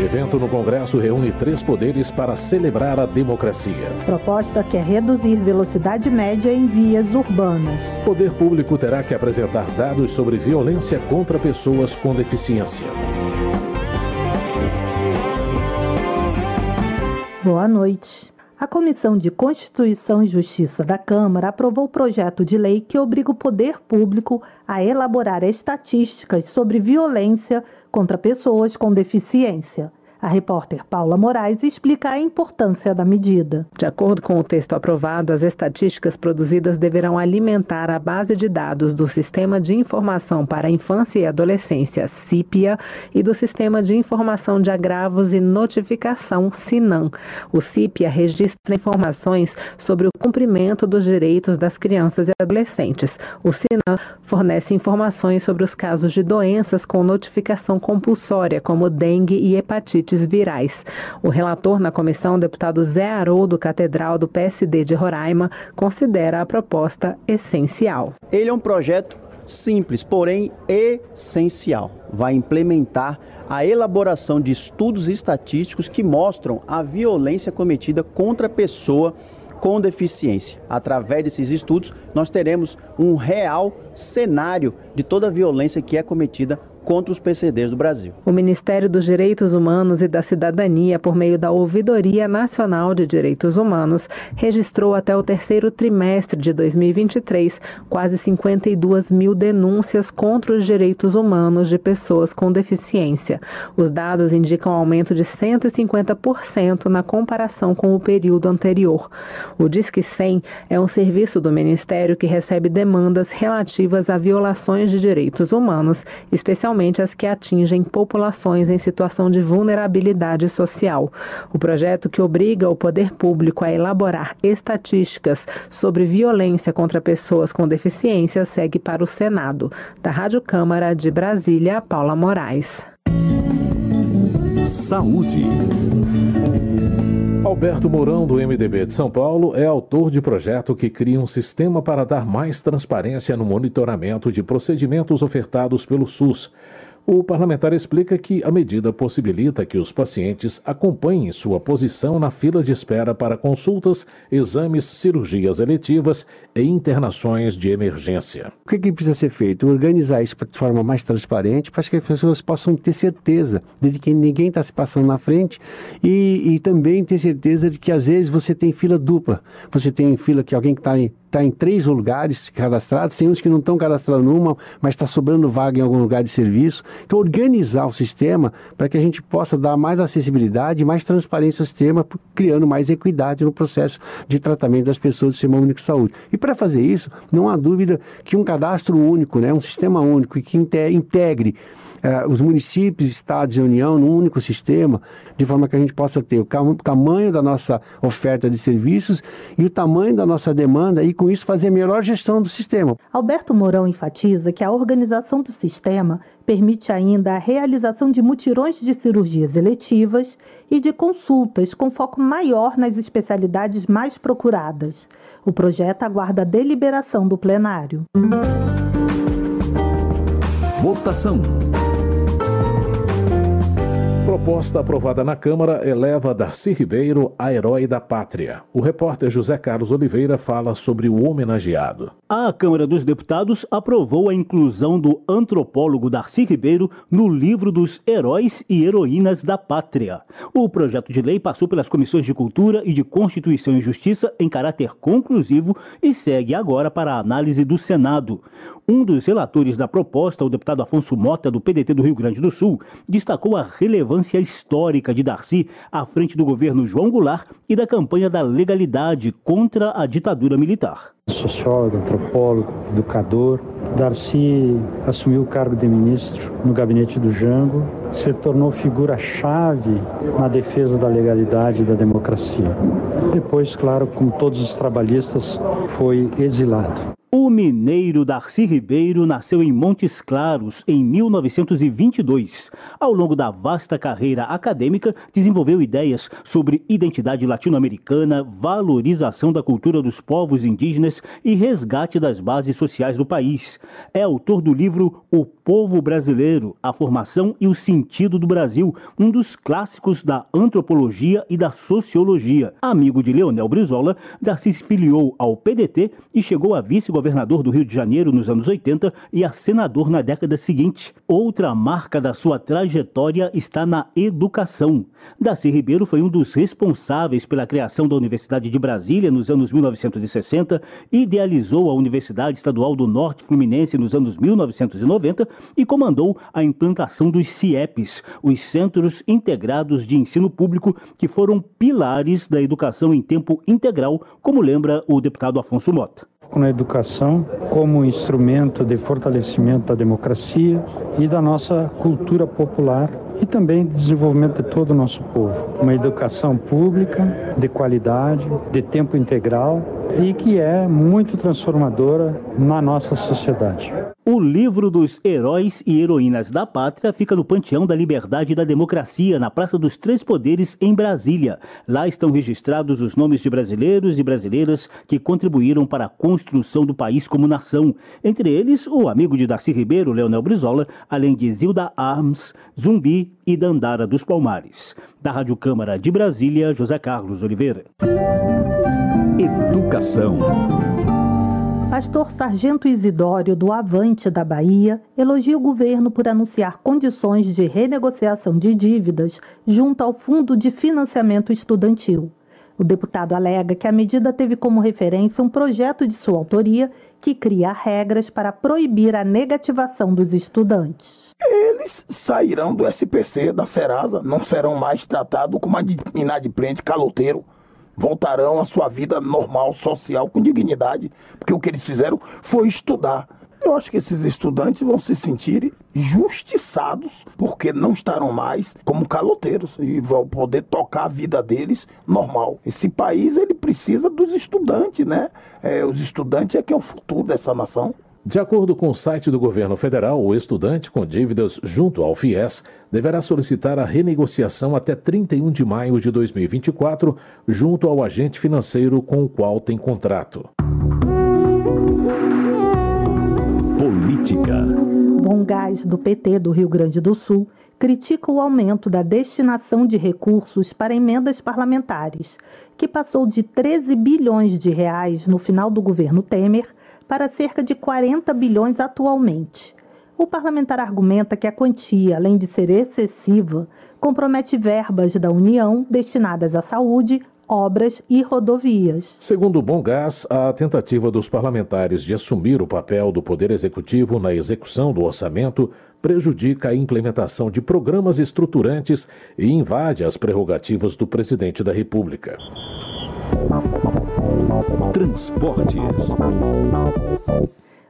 Evento no Congresso reúne três poderes para celebrar a democracia. Proposta quer reduzir velocidade média em vias urbanas. O poder público terá que apresentar dados sobre violência contra pessoas com deficiência. Boa noite. A Comissão de Constituição e Justiça da Câmara aprovou o projeto de lei que obriga o poder público a elaborar estatísticas sobre violência contra pessoas com deficiência. A repórter Paula Moraes explica a importância da medida. De acordo com o texto aprovado, as estatísticas produzidas deverão alimentar a base de dados do Sistema de Informação para a Infância e Adolescência, CIPIA, e do Sistema de Informação de Agravos e Notificação, SINAM. O CIPIA registra informações sobre o cumprimento dos direitos das crianças e adolescentes. O SINAM fornece informações sobre os casos de doenças com notificação compulsória, como dengue e hepatite virais. O relator na comissão, deputado Zé Haroldo Catedral, do PSD de Roraima, considera a proposta essencial. Ele é um projeto simples, porém essencial. Vai implementar a elaboração de estudos estatísticos que mostram a violência cometida contra a pessoa com deficiência. Através desses estudos, nós teremos um real cenário de toda a violência que é cometida contra os PCDs do Brasil. O Ministério dos Direitos Humanos e da Cidadania, por meio da Ouvidoria Nacional de Direitos Humanos, registrou até o terceiro trimestre de 2023 quase 52 mil denúncias contra os direitos humanos de pessoas com deficiência. Os dados indicam um aumento de 150% na comparação com o período anterior. O Disque 100 é um serviço do Ministério que recebe demandas relativas a violações de direitos humanos, especialmente especialmente as que atingem populações em situação de vulnerabilidade social. O projeto que obriga o poder público a elaborar estatísticas sobre violência contra pessoas com deficiência segue para o Senado. Da Rádio Câmara de Brasília, Paula Moraes. Saúde. Alberto Mourão, do MDB de São Paulo, é autor de projeto que cria um sistema para dar mais transparência no monitoramento de procedimentos ofertados pelo SUS. O parlamentar explica que a medida possibilita que os pacientes acompanhem sua posição na fila de espera para consultas, exames, cirurgias eletivas e internações de emergência. O que, que precisa ser feito? Organizar isso de forma mais transparente para que as pessoas possam ter certeza de que ninguém está se passando na frente e, e também ter certeza de que às vezes você tem fila dupla. Você tem fila que alguém que está está em três lugares cadastrados, tem uns que não estão cadastrados numa, mas está sobrando vaga em algum lugar de serviço. Então, organizar o sistema para que a gente possa dar mais acessibilidade mais transparência ao sistema, criando mais equidade no processo de tratamento das pessoas do Sistema Único de Saúde. E para fazer isso, não há dúvida que um cadastro único, né, um sistema único que integre eh, os municípios, estados e União num único sistema, de forma que a gente possa ter o tamanho da nossa oferta de serviços e o tamanho da nossa demanda e com isso fazer a melhor gestão do sistema. Alberto Mourão enfatiza que a organização do sistema permite ainda a realização de mutirões de cirurgias eletivas e de consultas com foco maior nas especialidades mais procuradas. O projeto aguarda a deliberação do plenário. Votação. Proposta aprovada na Câmara eleva Darcy Ribeiro a herói da pátria. O repórter José Carlos Oliveira fala sobre o homenageado. A Câmara dos Deputados aprovou a inclusão do antropólogo Darcy Ribeiro no livro dos Heróis e Heroínas da Pátria. O projeto de lei passou pelas comissões de Cultura e de Constituição e Justiça em caráter conclusivo e segue agora para a análise do Senado. Um dos relatores da proposta, o deputado Afonso Mota, do PDT do Rio Grande do Sul, destacou a relevância histórica de Darcy à frente do governo João Goulart e da campanha da legalidade contra a ditadura militar. Sociólogo, antropólogo, educador, Darcy assumiu o cargo de ministro no gabinete do Jango, se tornou figura-chave na defesa da legalidade e da democracia. Depois, claro, como todos os trabalhistas, foi exilado. O mineiro Darcy Ribeiro nasceu em Montes Claros em 1922. Ao longo da vasta carreira acadêmica, desenvolveu ideias sobre identidade latino-americana, valorização da cultura dos povos indígenas e resgate das bases sociais do país. É autor do livro O Povo Brasileiro: A Formação e o Sentido do Brasil, um dos clássicos da antropologia e da sociologia. Amigo de Leonel Brizola, Darcy se filiou ao PDT e chegou a vice-governador do Rio de Janeiro nos anos 80 e a senador na década seguinte. Outra marca da sua trajetória está na educação. Darcy Ribeiro foi um dos responsáveis pela criação da Universidade de Brasília nos anos 1960, idealizou a Universidade Estadual do Norte Fluminense nos anos 1990 e comandou a implantação dos CIEPs, os Centros Integrados de Ensino Público, que foram pilares da educação em tempo integral, como lembra o deputado Afonso Mota na educação como instrumento de fortalecimento da democracia e da nossa cultura popular e também de desenvolvimento de todo o nosso povo. Uma educação pública, de qualidade, de tempo integral e que é muito transformadora na nossa sociedade. O livro dos heróis e heroínas da pátria fica no Panteão da Liberdade e da Democracia, na Praça dos Três Poderes, em Brasília. Lá estão registrados os nomes de brasileiros e brasileiras que contribuíram para a construção do país como nação. Entre eles, o amigo de Darcy Ribeiro, Leonel Brizola, além de Zilda Arms, Zumbi e Dandara dos Palmares. Da Rádio Câmara de Brasília, José Carlos Oliveira. Educação. Pastor Sargento Isidório, do Avante da Bahia, elogia o governo por anunciar condições de renegociação de dívidas junto ao Fundo de Financiamento Estudantil. O deputado alega que a medida teve como referência um projeto de sua autoria que cria regras para proibir a negativação dos estudantes. Eles sairão do SPC, da Serasa, não serão mais tratados como inadimplente caloteiro voltarão à sua vida normal, social, com dignidade, porque o que eles fizeram foi estudar. Eu acho que esses estudantes vão se sentir justiçados porque não estarão mais como caloteiros e vão poder tocar a vida deles normal. Esse país ele precisa dos estudantes, né? É, os estudantes é que é o futuro dessa nação. De acordo com o site do governo federal, o estudante com dívidas junto ao FIES deverá solicitar a renegociação até 31 de maio de 2024 junto ao agente financeiro com o qual tem contrato. Política. Bom Gás, do PT do Rio Grande do Sul, critica o aumento da destinação de recursos para emendas parlamentares, que passou de 13 bilhões de reais no final do governo Temer para cerca de 40 bilhões atualmente. O parlamentar argumenta que a quantia, além de ser excessiva, compromete verbas da União destinadas à saúde, obras e rodovias. Segundo o Bom Gás, a tentativa dos parlamentares de assumir o papel do Poder Executivo na execução do orçamento prejudica a implementação de programas estruturantes e invade as prerrogativas do presidente da República. Transportes.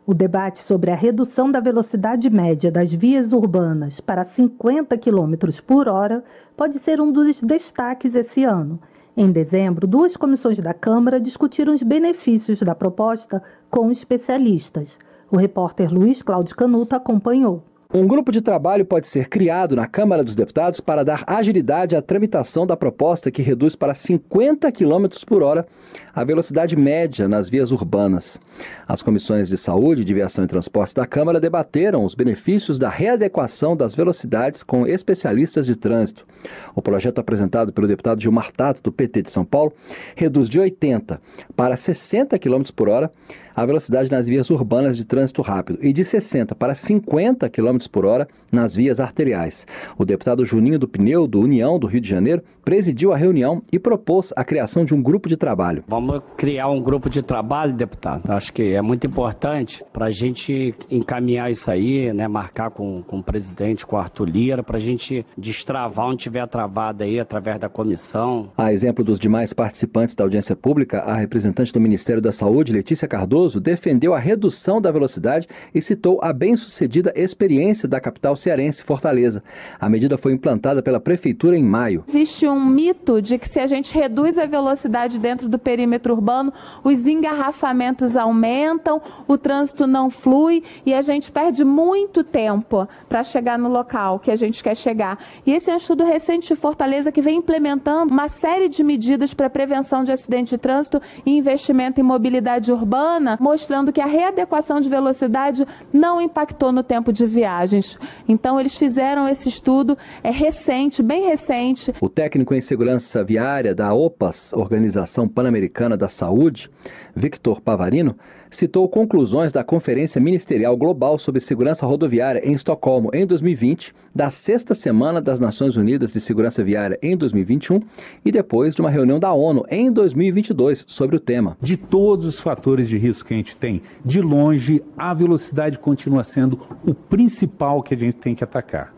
O debate sobre a redução da velocidade média das vias urbanas para 50 km por hora pode ser um dos destaques esse ano. Em dezembro, duas comissões da Câmara discutiram os benefícios da proposta com especialistas. O repórter Luiz Cláudio Canuto acompanhou. Um grupo de trabalho pode ser criado na Câmara dos Deputados para dar agilidade à tramitação da proposta que reduz para 50 km por hora a velocidade média nas vias urbanas. As comissões de Saúde, de Viação e Transportes da Câmara debateram os benefícios da readequação das velocidades com especialistas de trânsito. O projeto apresentado pelo deputado Gilmar Tato, do PT de São Paulo, reduz de 80 para 60 km por hora a velocidade nas vias urbanas de trânsito rápido e de 60 para 50 km por hora nas vias arteriais. O deputado Juninho do Pneu, do União do Rio de Janeiro, presidiu a reunião e propôs a criação de um grupo de trabalho. Vamos criar um grupo de trabalho, deputado. Acho que é muito importante para a gente encaminhar isso aí, né? marcar com, com o presidente, com o Arthur Lira, para a gente destravar onde tiver travado aí através da comissão. A exemplo dos demais participantes da audiência pública, a representante do Ministério da Saúde, Letícia Cardoso, defendeu a redução da velocidade e citou a bem-sucedida experiência da capital cearense, Fortaleza. A medida foi implantada pela Prefeitura em maio. Existe um mito de que se a gente reduz a velocidade dentro do perímetro urbano, os engarrafamentos aumentam, o trânsito não flui e a gente perde muito tempo para chegar no local que a gente quer chegar. E esse é um estudo recente de Fortaleza que vem implementando uma série de medidas para prevenção de acidente de trânsito e investimento em mobilidade urbana, mostrando que a readequação de velocidade não impactou no tempo de viagens. Então eles fizeram esse estudo, é recente, bem recente. O técnico em segurança viária da OPAS, Organização Pan-Americana da Saúde, Victor Pavarino, citou conclusões da Conferência Ministerial Global sobre Segurança Rodoviária em Estocolmo em 2020, da sexta semana das Nações Unidas de Segurança Viária em 2021 e depois de uma reunião da ONU em 2022 sobre o tema. De todos os fatores de risco que a gente tem, de longe, a velocidade continua sendo o principal que a gente tem que atacar.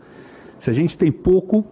Se a gente tem pouco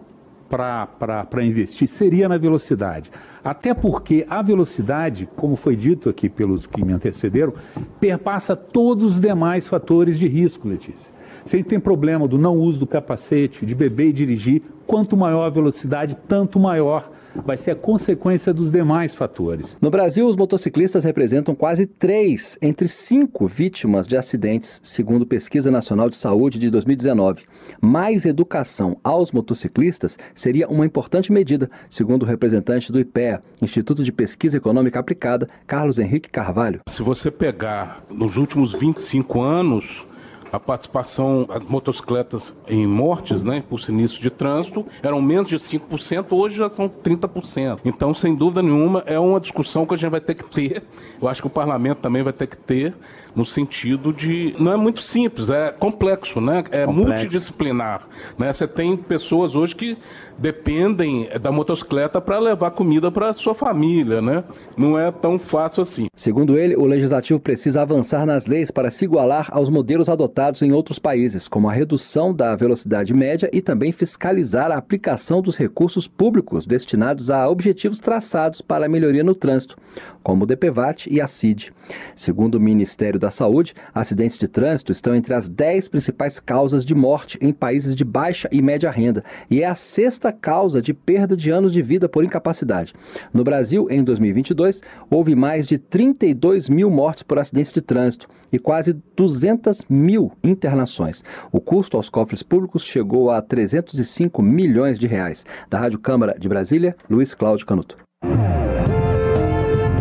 para investir, seria na velocidade. Até porque a velocidade, como foi dito aqui pelos que me antecederam, perpassa todos os demais fatores de risco, Letícia. Se a gente tem problema do não uso do capacete, de beber e dirigir, quanto maior a velocidade, tanto maior vai ser a consequência dos demais fatores. No Brasil, os motociclistas representam quase três entre cinco vítimas de acidentes, segundo Pesquisa Nacional de Saúde de 2019. Mais educação aos motociclistas seria uma importante medida, segundo o representante do IPEA, Instituto de Pesquisa Econômica Aplicada, Carlos Henrique Carvalho. Se você pegar nos últimos 25 anos, a participação das motocicletas em mortes, né, por sinistro de trânsito, eram menos de 5%, hoje já são 30%. Então, sem dúvida nenhuma, é uma discussão que a gente vai ter que ter. Eu acho que o parlamento também vai ter que ter, no sentido de. Não é muito simples, é complexo, né? É complexo. multidisciplinar. Né? Você tem pessoas hoje que dependem da motocicleta para levar comida para sua família, né? Não é tão fácil assim. Segundo ele, o legislativo precisa avançar nas leis para se igualar aos modelos adotados em outros países, como a redução da velocidade média e também fiscalizar a aplicação dos recursos públicos destinados a objetivos traçados para a melhoria no trânsito, como o DPVAT e a CID. Segundo o Ministério da Saúde, acidentes de trânsito estão entre as 10 principais causas de morte em países de baixa e média renda e é a sexta causa de perda de anos de vida por incapacidade. No Brasil, em 2022, houve mais de 32 mil mortes por acidentes de trânsito e quase 200 mil internações. O custo aos cofres públicos chegou a 305 milhões de reais. Da Rádio Câmara de Brasília, Luiz Cláudio Canuto.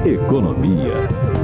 Economia.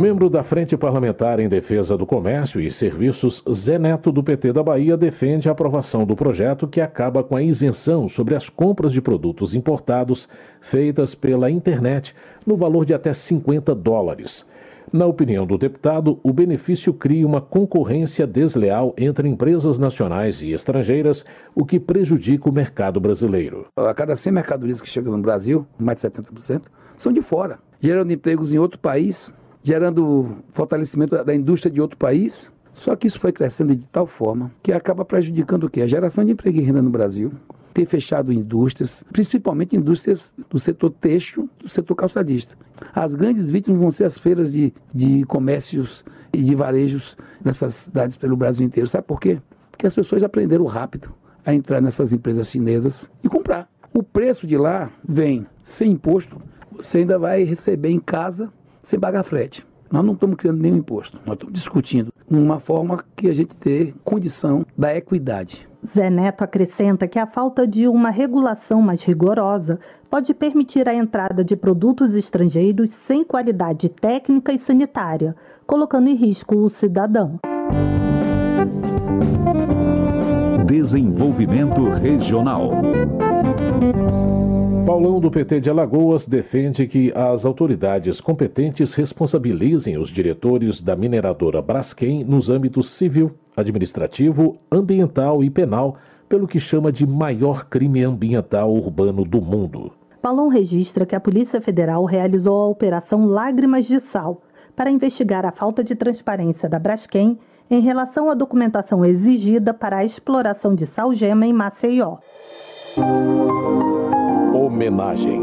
Membro da Frente Parlamentar em Defesa do Comércio e Serviços, Zé Neto do PT da Bahia defende a aprovação do projeto que acaba com a isenção sobre as compras de produtos importados feitas pela internet no valor de até 50 dólares. Na opinião do deputado, o benefício cria uma concorrência desleal entre empresas nacionais e estrangeiras, o que prejudica o mercado brasileiro. A cada 100 mercadorias que chegam no Brasil, mais de 70%, são de fora, gerando empregos em outro país, gerando fortalecimento da indústria de outro país. Só que isso foi crescendo de tal forma que acaba prejudicando o quê? A geração de emprego e renda no Brasil, ter fechado indústrias, principalmente indústrias do setor têxtil, do setor calçadista. As grandes vítimas vão ser as feiras de, de comércios e de varejos nessas cidades pelo Brasil inteiro. Sabe por quê? Porque as pessoas aprenderam rápido a entrar nessas empresas chinesas e comprar. O preço de lá vem sem imposto, você ainda vai receber em casa sem pagar frete. Nós não estamos criando nenhum imposto, nós estamos discutindo uma forma que a gente ter condição da equidade. Zé Neto acrescenta que a falta de uma regulação mais rigorosa pode permitir a entrada de produtos estrangeiros sem qualidade técnica e sanitária, colocando em risco o cidadão. Desenvolvimento Regional. Paulão do PT de Alagoas defende que as autoridades competentes responsabilizem os diretores da mineradora Braskem nos âmbitos civil, administrativo, ambiental e penal, pelo que chama de maior crime ambiental urbano do mundo. Paulão registra que a Polícia Federal realizou a Operação Lágrimas de Sal para investigar a falta de transparência da Braskem em relação à documentação exigida para a exploração de salgema em Maceió. Homenagem.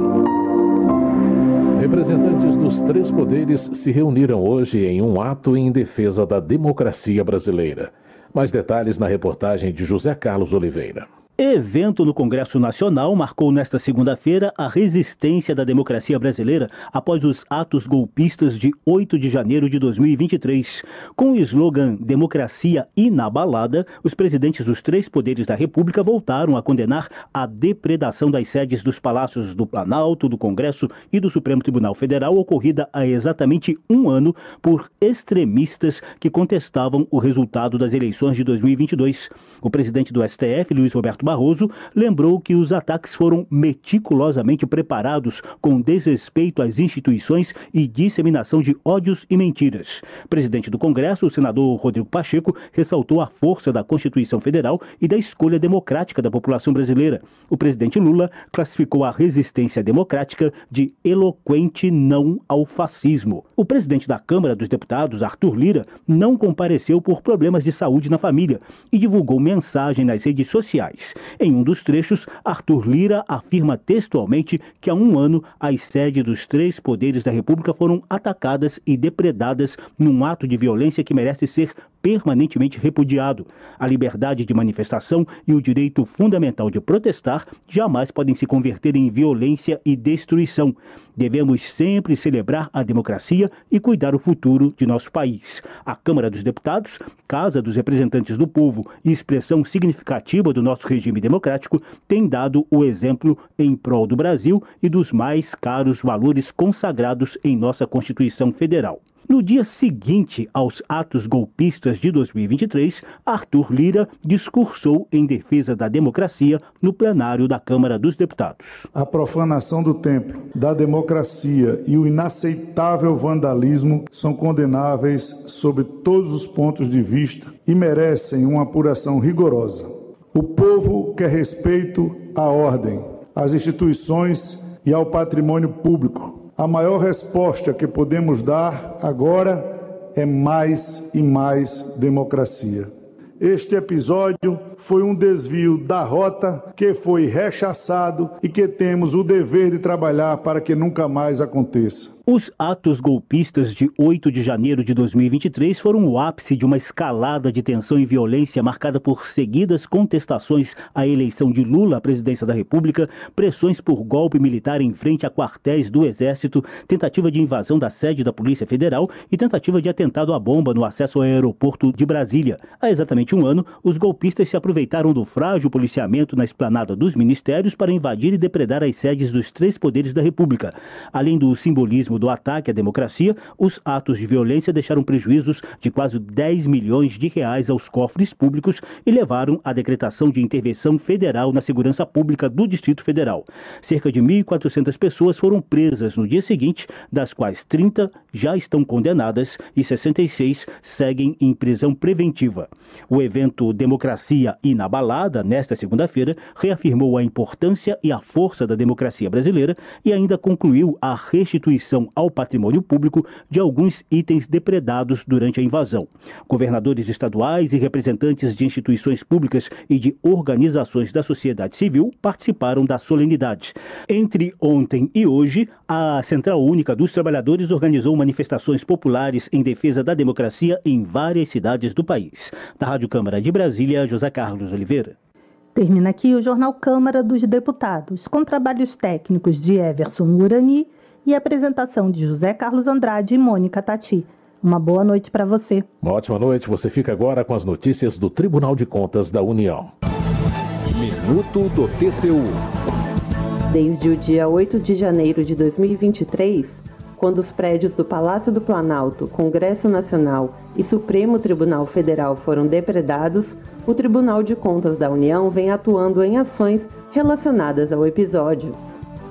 Representantes dos três poderes se reuniram hoje em um ato em defesa da democracia brasileira. Mais detalhes na reportagem de José Carlos Oliveira. Evento no Congresso Nacional marcou nesta segunda-feira a resistência da democracia brasileira após os atos golpistas de 8 de janeiro de 2023. Com o slogan Democracia Inabalada, os presidentes dos três poderes da República voltaram a condenar a depredação das sedes dos palácios do Planalto, do Congresso e do Supremo Tribunal Federal, ocorrida há exatamente um ano por extremistas que contestavam o resultado das eleições de 2022. O presidente do STF, Luiz Roberto Barroso, lembrou que os ataques foram meticulosamente preparados com desrespeito às instituições e disseminação de ódios e mentiras. Presidente do Congresso, o senador Rodrigo Pacheco, ressaltou a força da Constituição Federal e da escolha democrática da população brasileira. O presidente Lula classificou a resistência democrática de eloquente não ao fascismo. O presidente da Câmara dos Deputados, Arthur Lira, não compareceu por problemas de saúde na família e divulgou mensagem nas redes sociais. Em um dos trechos, Arthur Lira afirma textualmente que há um ano as sedes dos três poderes da República foram atacadas e depredadas num ato de violência que merece ser permanentemente repudiado. A liberdade de manifestação e o direito fundamental de protestar jamais podem se converter em violência e destruição. Devemos sempre celebrar a democracia e cuidar o futuro de nosso país. A Câmara dos Deputados, Casa dos Representantes do Povo e expressão significativa do nosso regime democrático, tem dado o exemplo em prol do Brasil e dos mais caros valores consagrados em nossa Constituição Federal. No dia seguinte aos atos golpistas de 2023, Arthur Lira discursou em defesa da democracia no plenário da Câmara dos Deputados. A profanação do templo, da democracia e o inaceitável vandalismo são condenáveis sob todos os pontos de vista e merecem uma apuração rigorosa. O povo quer respeito à ordem, às instituições e ao patrimônio público a maior resposta que podemos dar agora é mais e mais democracia. Este episódio foi um desvio da rota que foi rechaçado e que temos o dever de trabalhar para que nunca mais aconteça. Os atos golpistas de 8 de janeiro de 2023 foram o ápice de uma escalada de tensão e violência marcada por seguidas contestações à eleição de Lula à presidência da República, pressões por golpe militar em frente a quartéis do Exército, tentativa de invasão da sede da Polícia Federal e tentativa de atentado à bomba no acesso ao aeroporto de Brasília. Há exatamente um ano, os golpistas se aproveitaram do frágil policiamento na esplanada dos ministérios para invadir e depredar as sedes dos três poderes da República. Além do simbolismo do ataque à democracia, os atos de violência deixaram prejuízos de quase 10 milhões de reais aos cofres públicos e levaram à decretação de intervenção federal na segurança pública do Distrito Federal. Cerca de 1.400 pessoas foram presas no dia seguinte, das quais 30 já estão condenadas e 66 seguem em prisão preventiva. O evento Democracia inabalada nesta segunda-feira, reafirmou a importância e a força da democracia brasileira e ainda concluiu a restituição ao patrimônio público de alguns itens depredados durante a invasão. Governadores estaduais e representantes de instituições públicas e de organizações da sociedade civil participaram da solenidade. Entre ontem e hoje, a Central Única dos Trabalhadores organizou manifestações populares em defesa da democracia em várias cidades do país. Da Rádio Câmara de Brasília, José Carlos Oliveira. Termina aqui o Jornal Câmara dos Deputados, com trabalhos técnicos de Everson Urani e apresentação de José Carlos Andrade e Mônica Tati. Uma boa noite para você. Uma ótima noite. Você fica agora com as notícias do Tribunal de Contas da União. Minuto do TCU. Desde o dia 8 de janeiro de 2023, quando os prédios do Palácio do Planalto, Congresso Nacional e Supremo Tribunal Federal foram depredados, o Tribunal de Contas da União vem atuando em ações relacionadas ao episódio.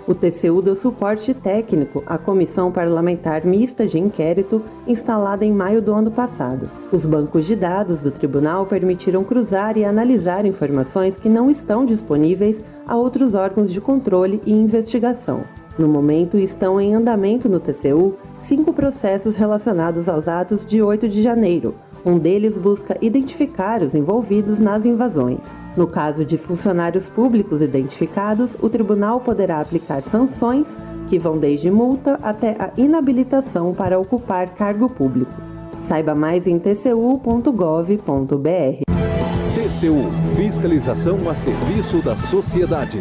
O TCU deu suporte técnico à Comissão Parlamentar Mista de Inquérito, instalada em maio do ano passado. Os bancos de dados do tribunal permitiram cruzar e analisar informações que não estão disponíveis a outros órgãos de controle e investigação. No momento, estão em andamento no TCU cinco processos relacionados aos atos de 8 de janeiro, um deles busca identificar os envolvidos nas invasões. No caso de funcionários públicos identificados, o tribunal poderá aplicar sanções que vão desde multa até a inabilitação para ocupar cargo público. Saiba mais em tcu.gov.br. TCU Fiscalização a serviço da sociedade.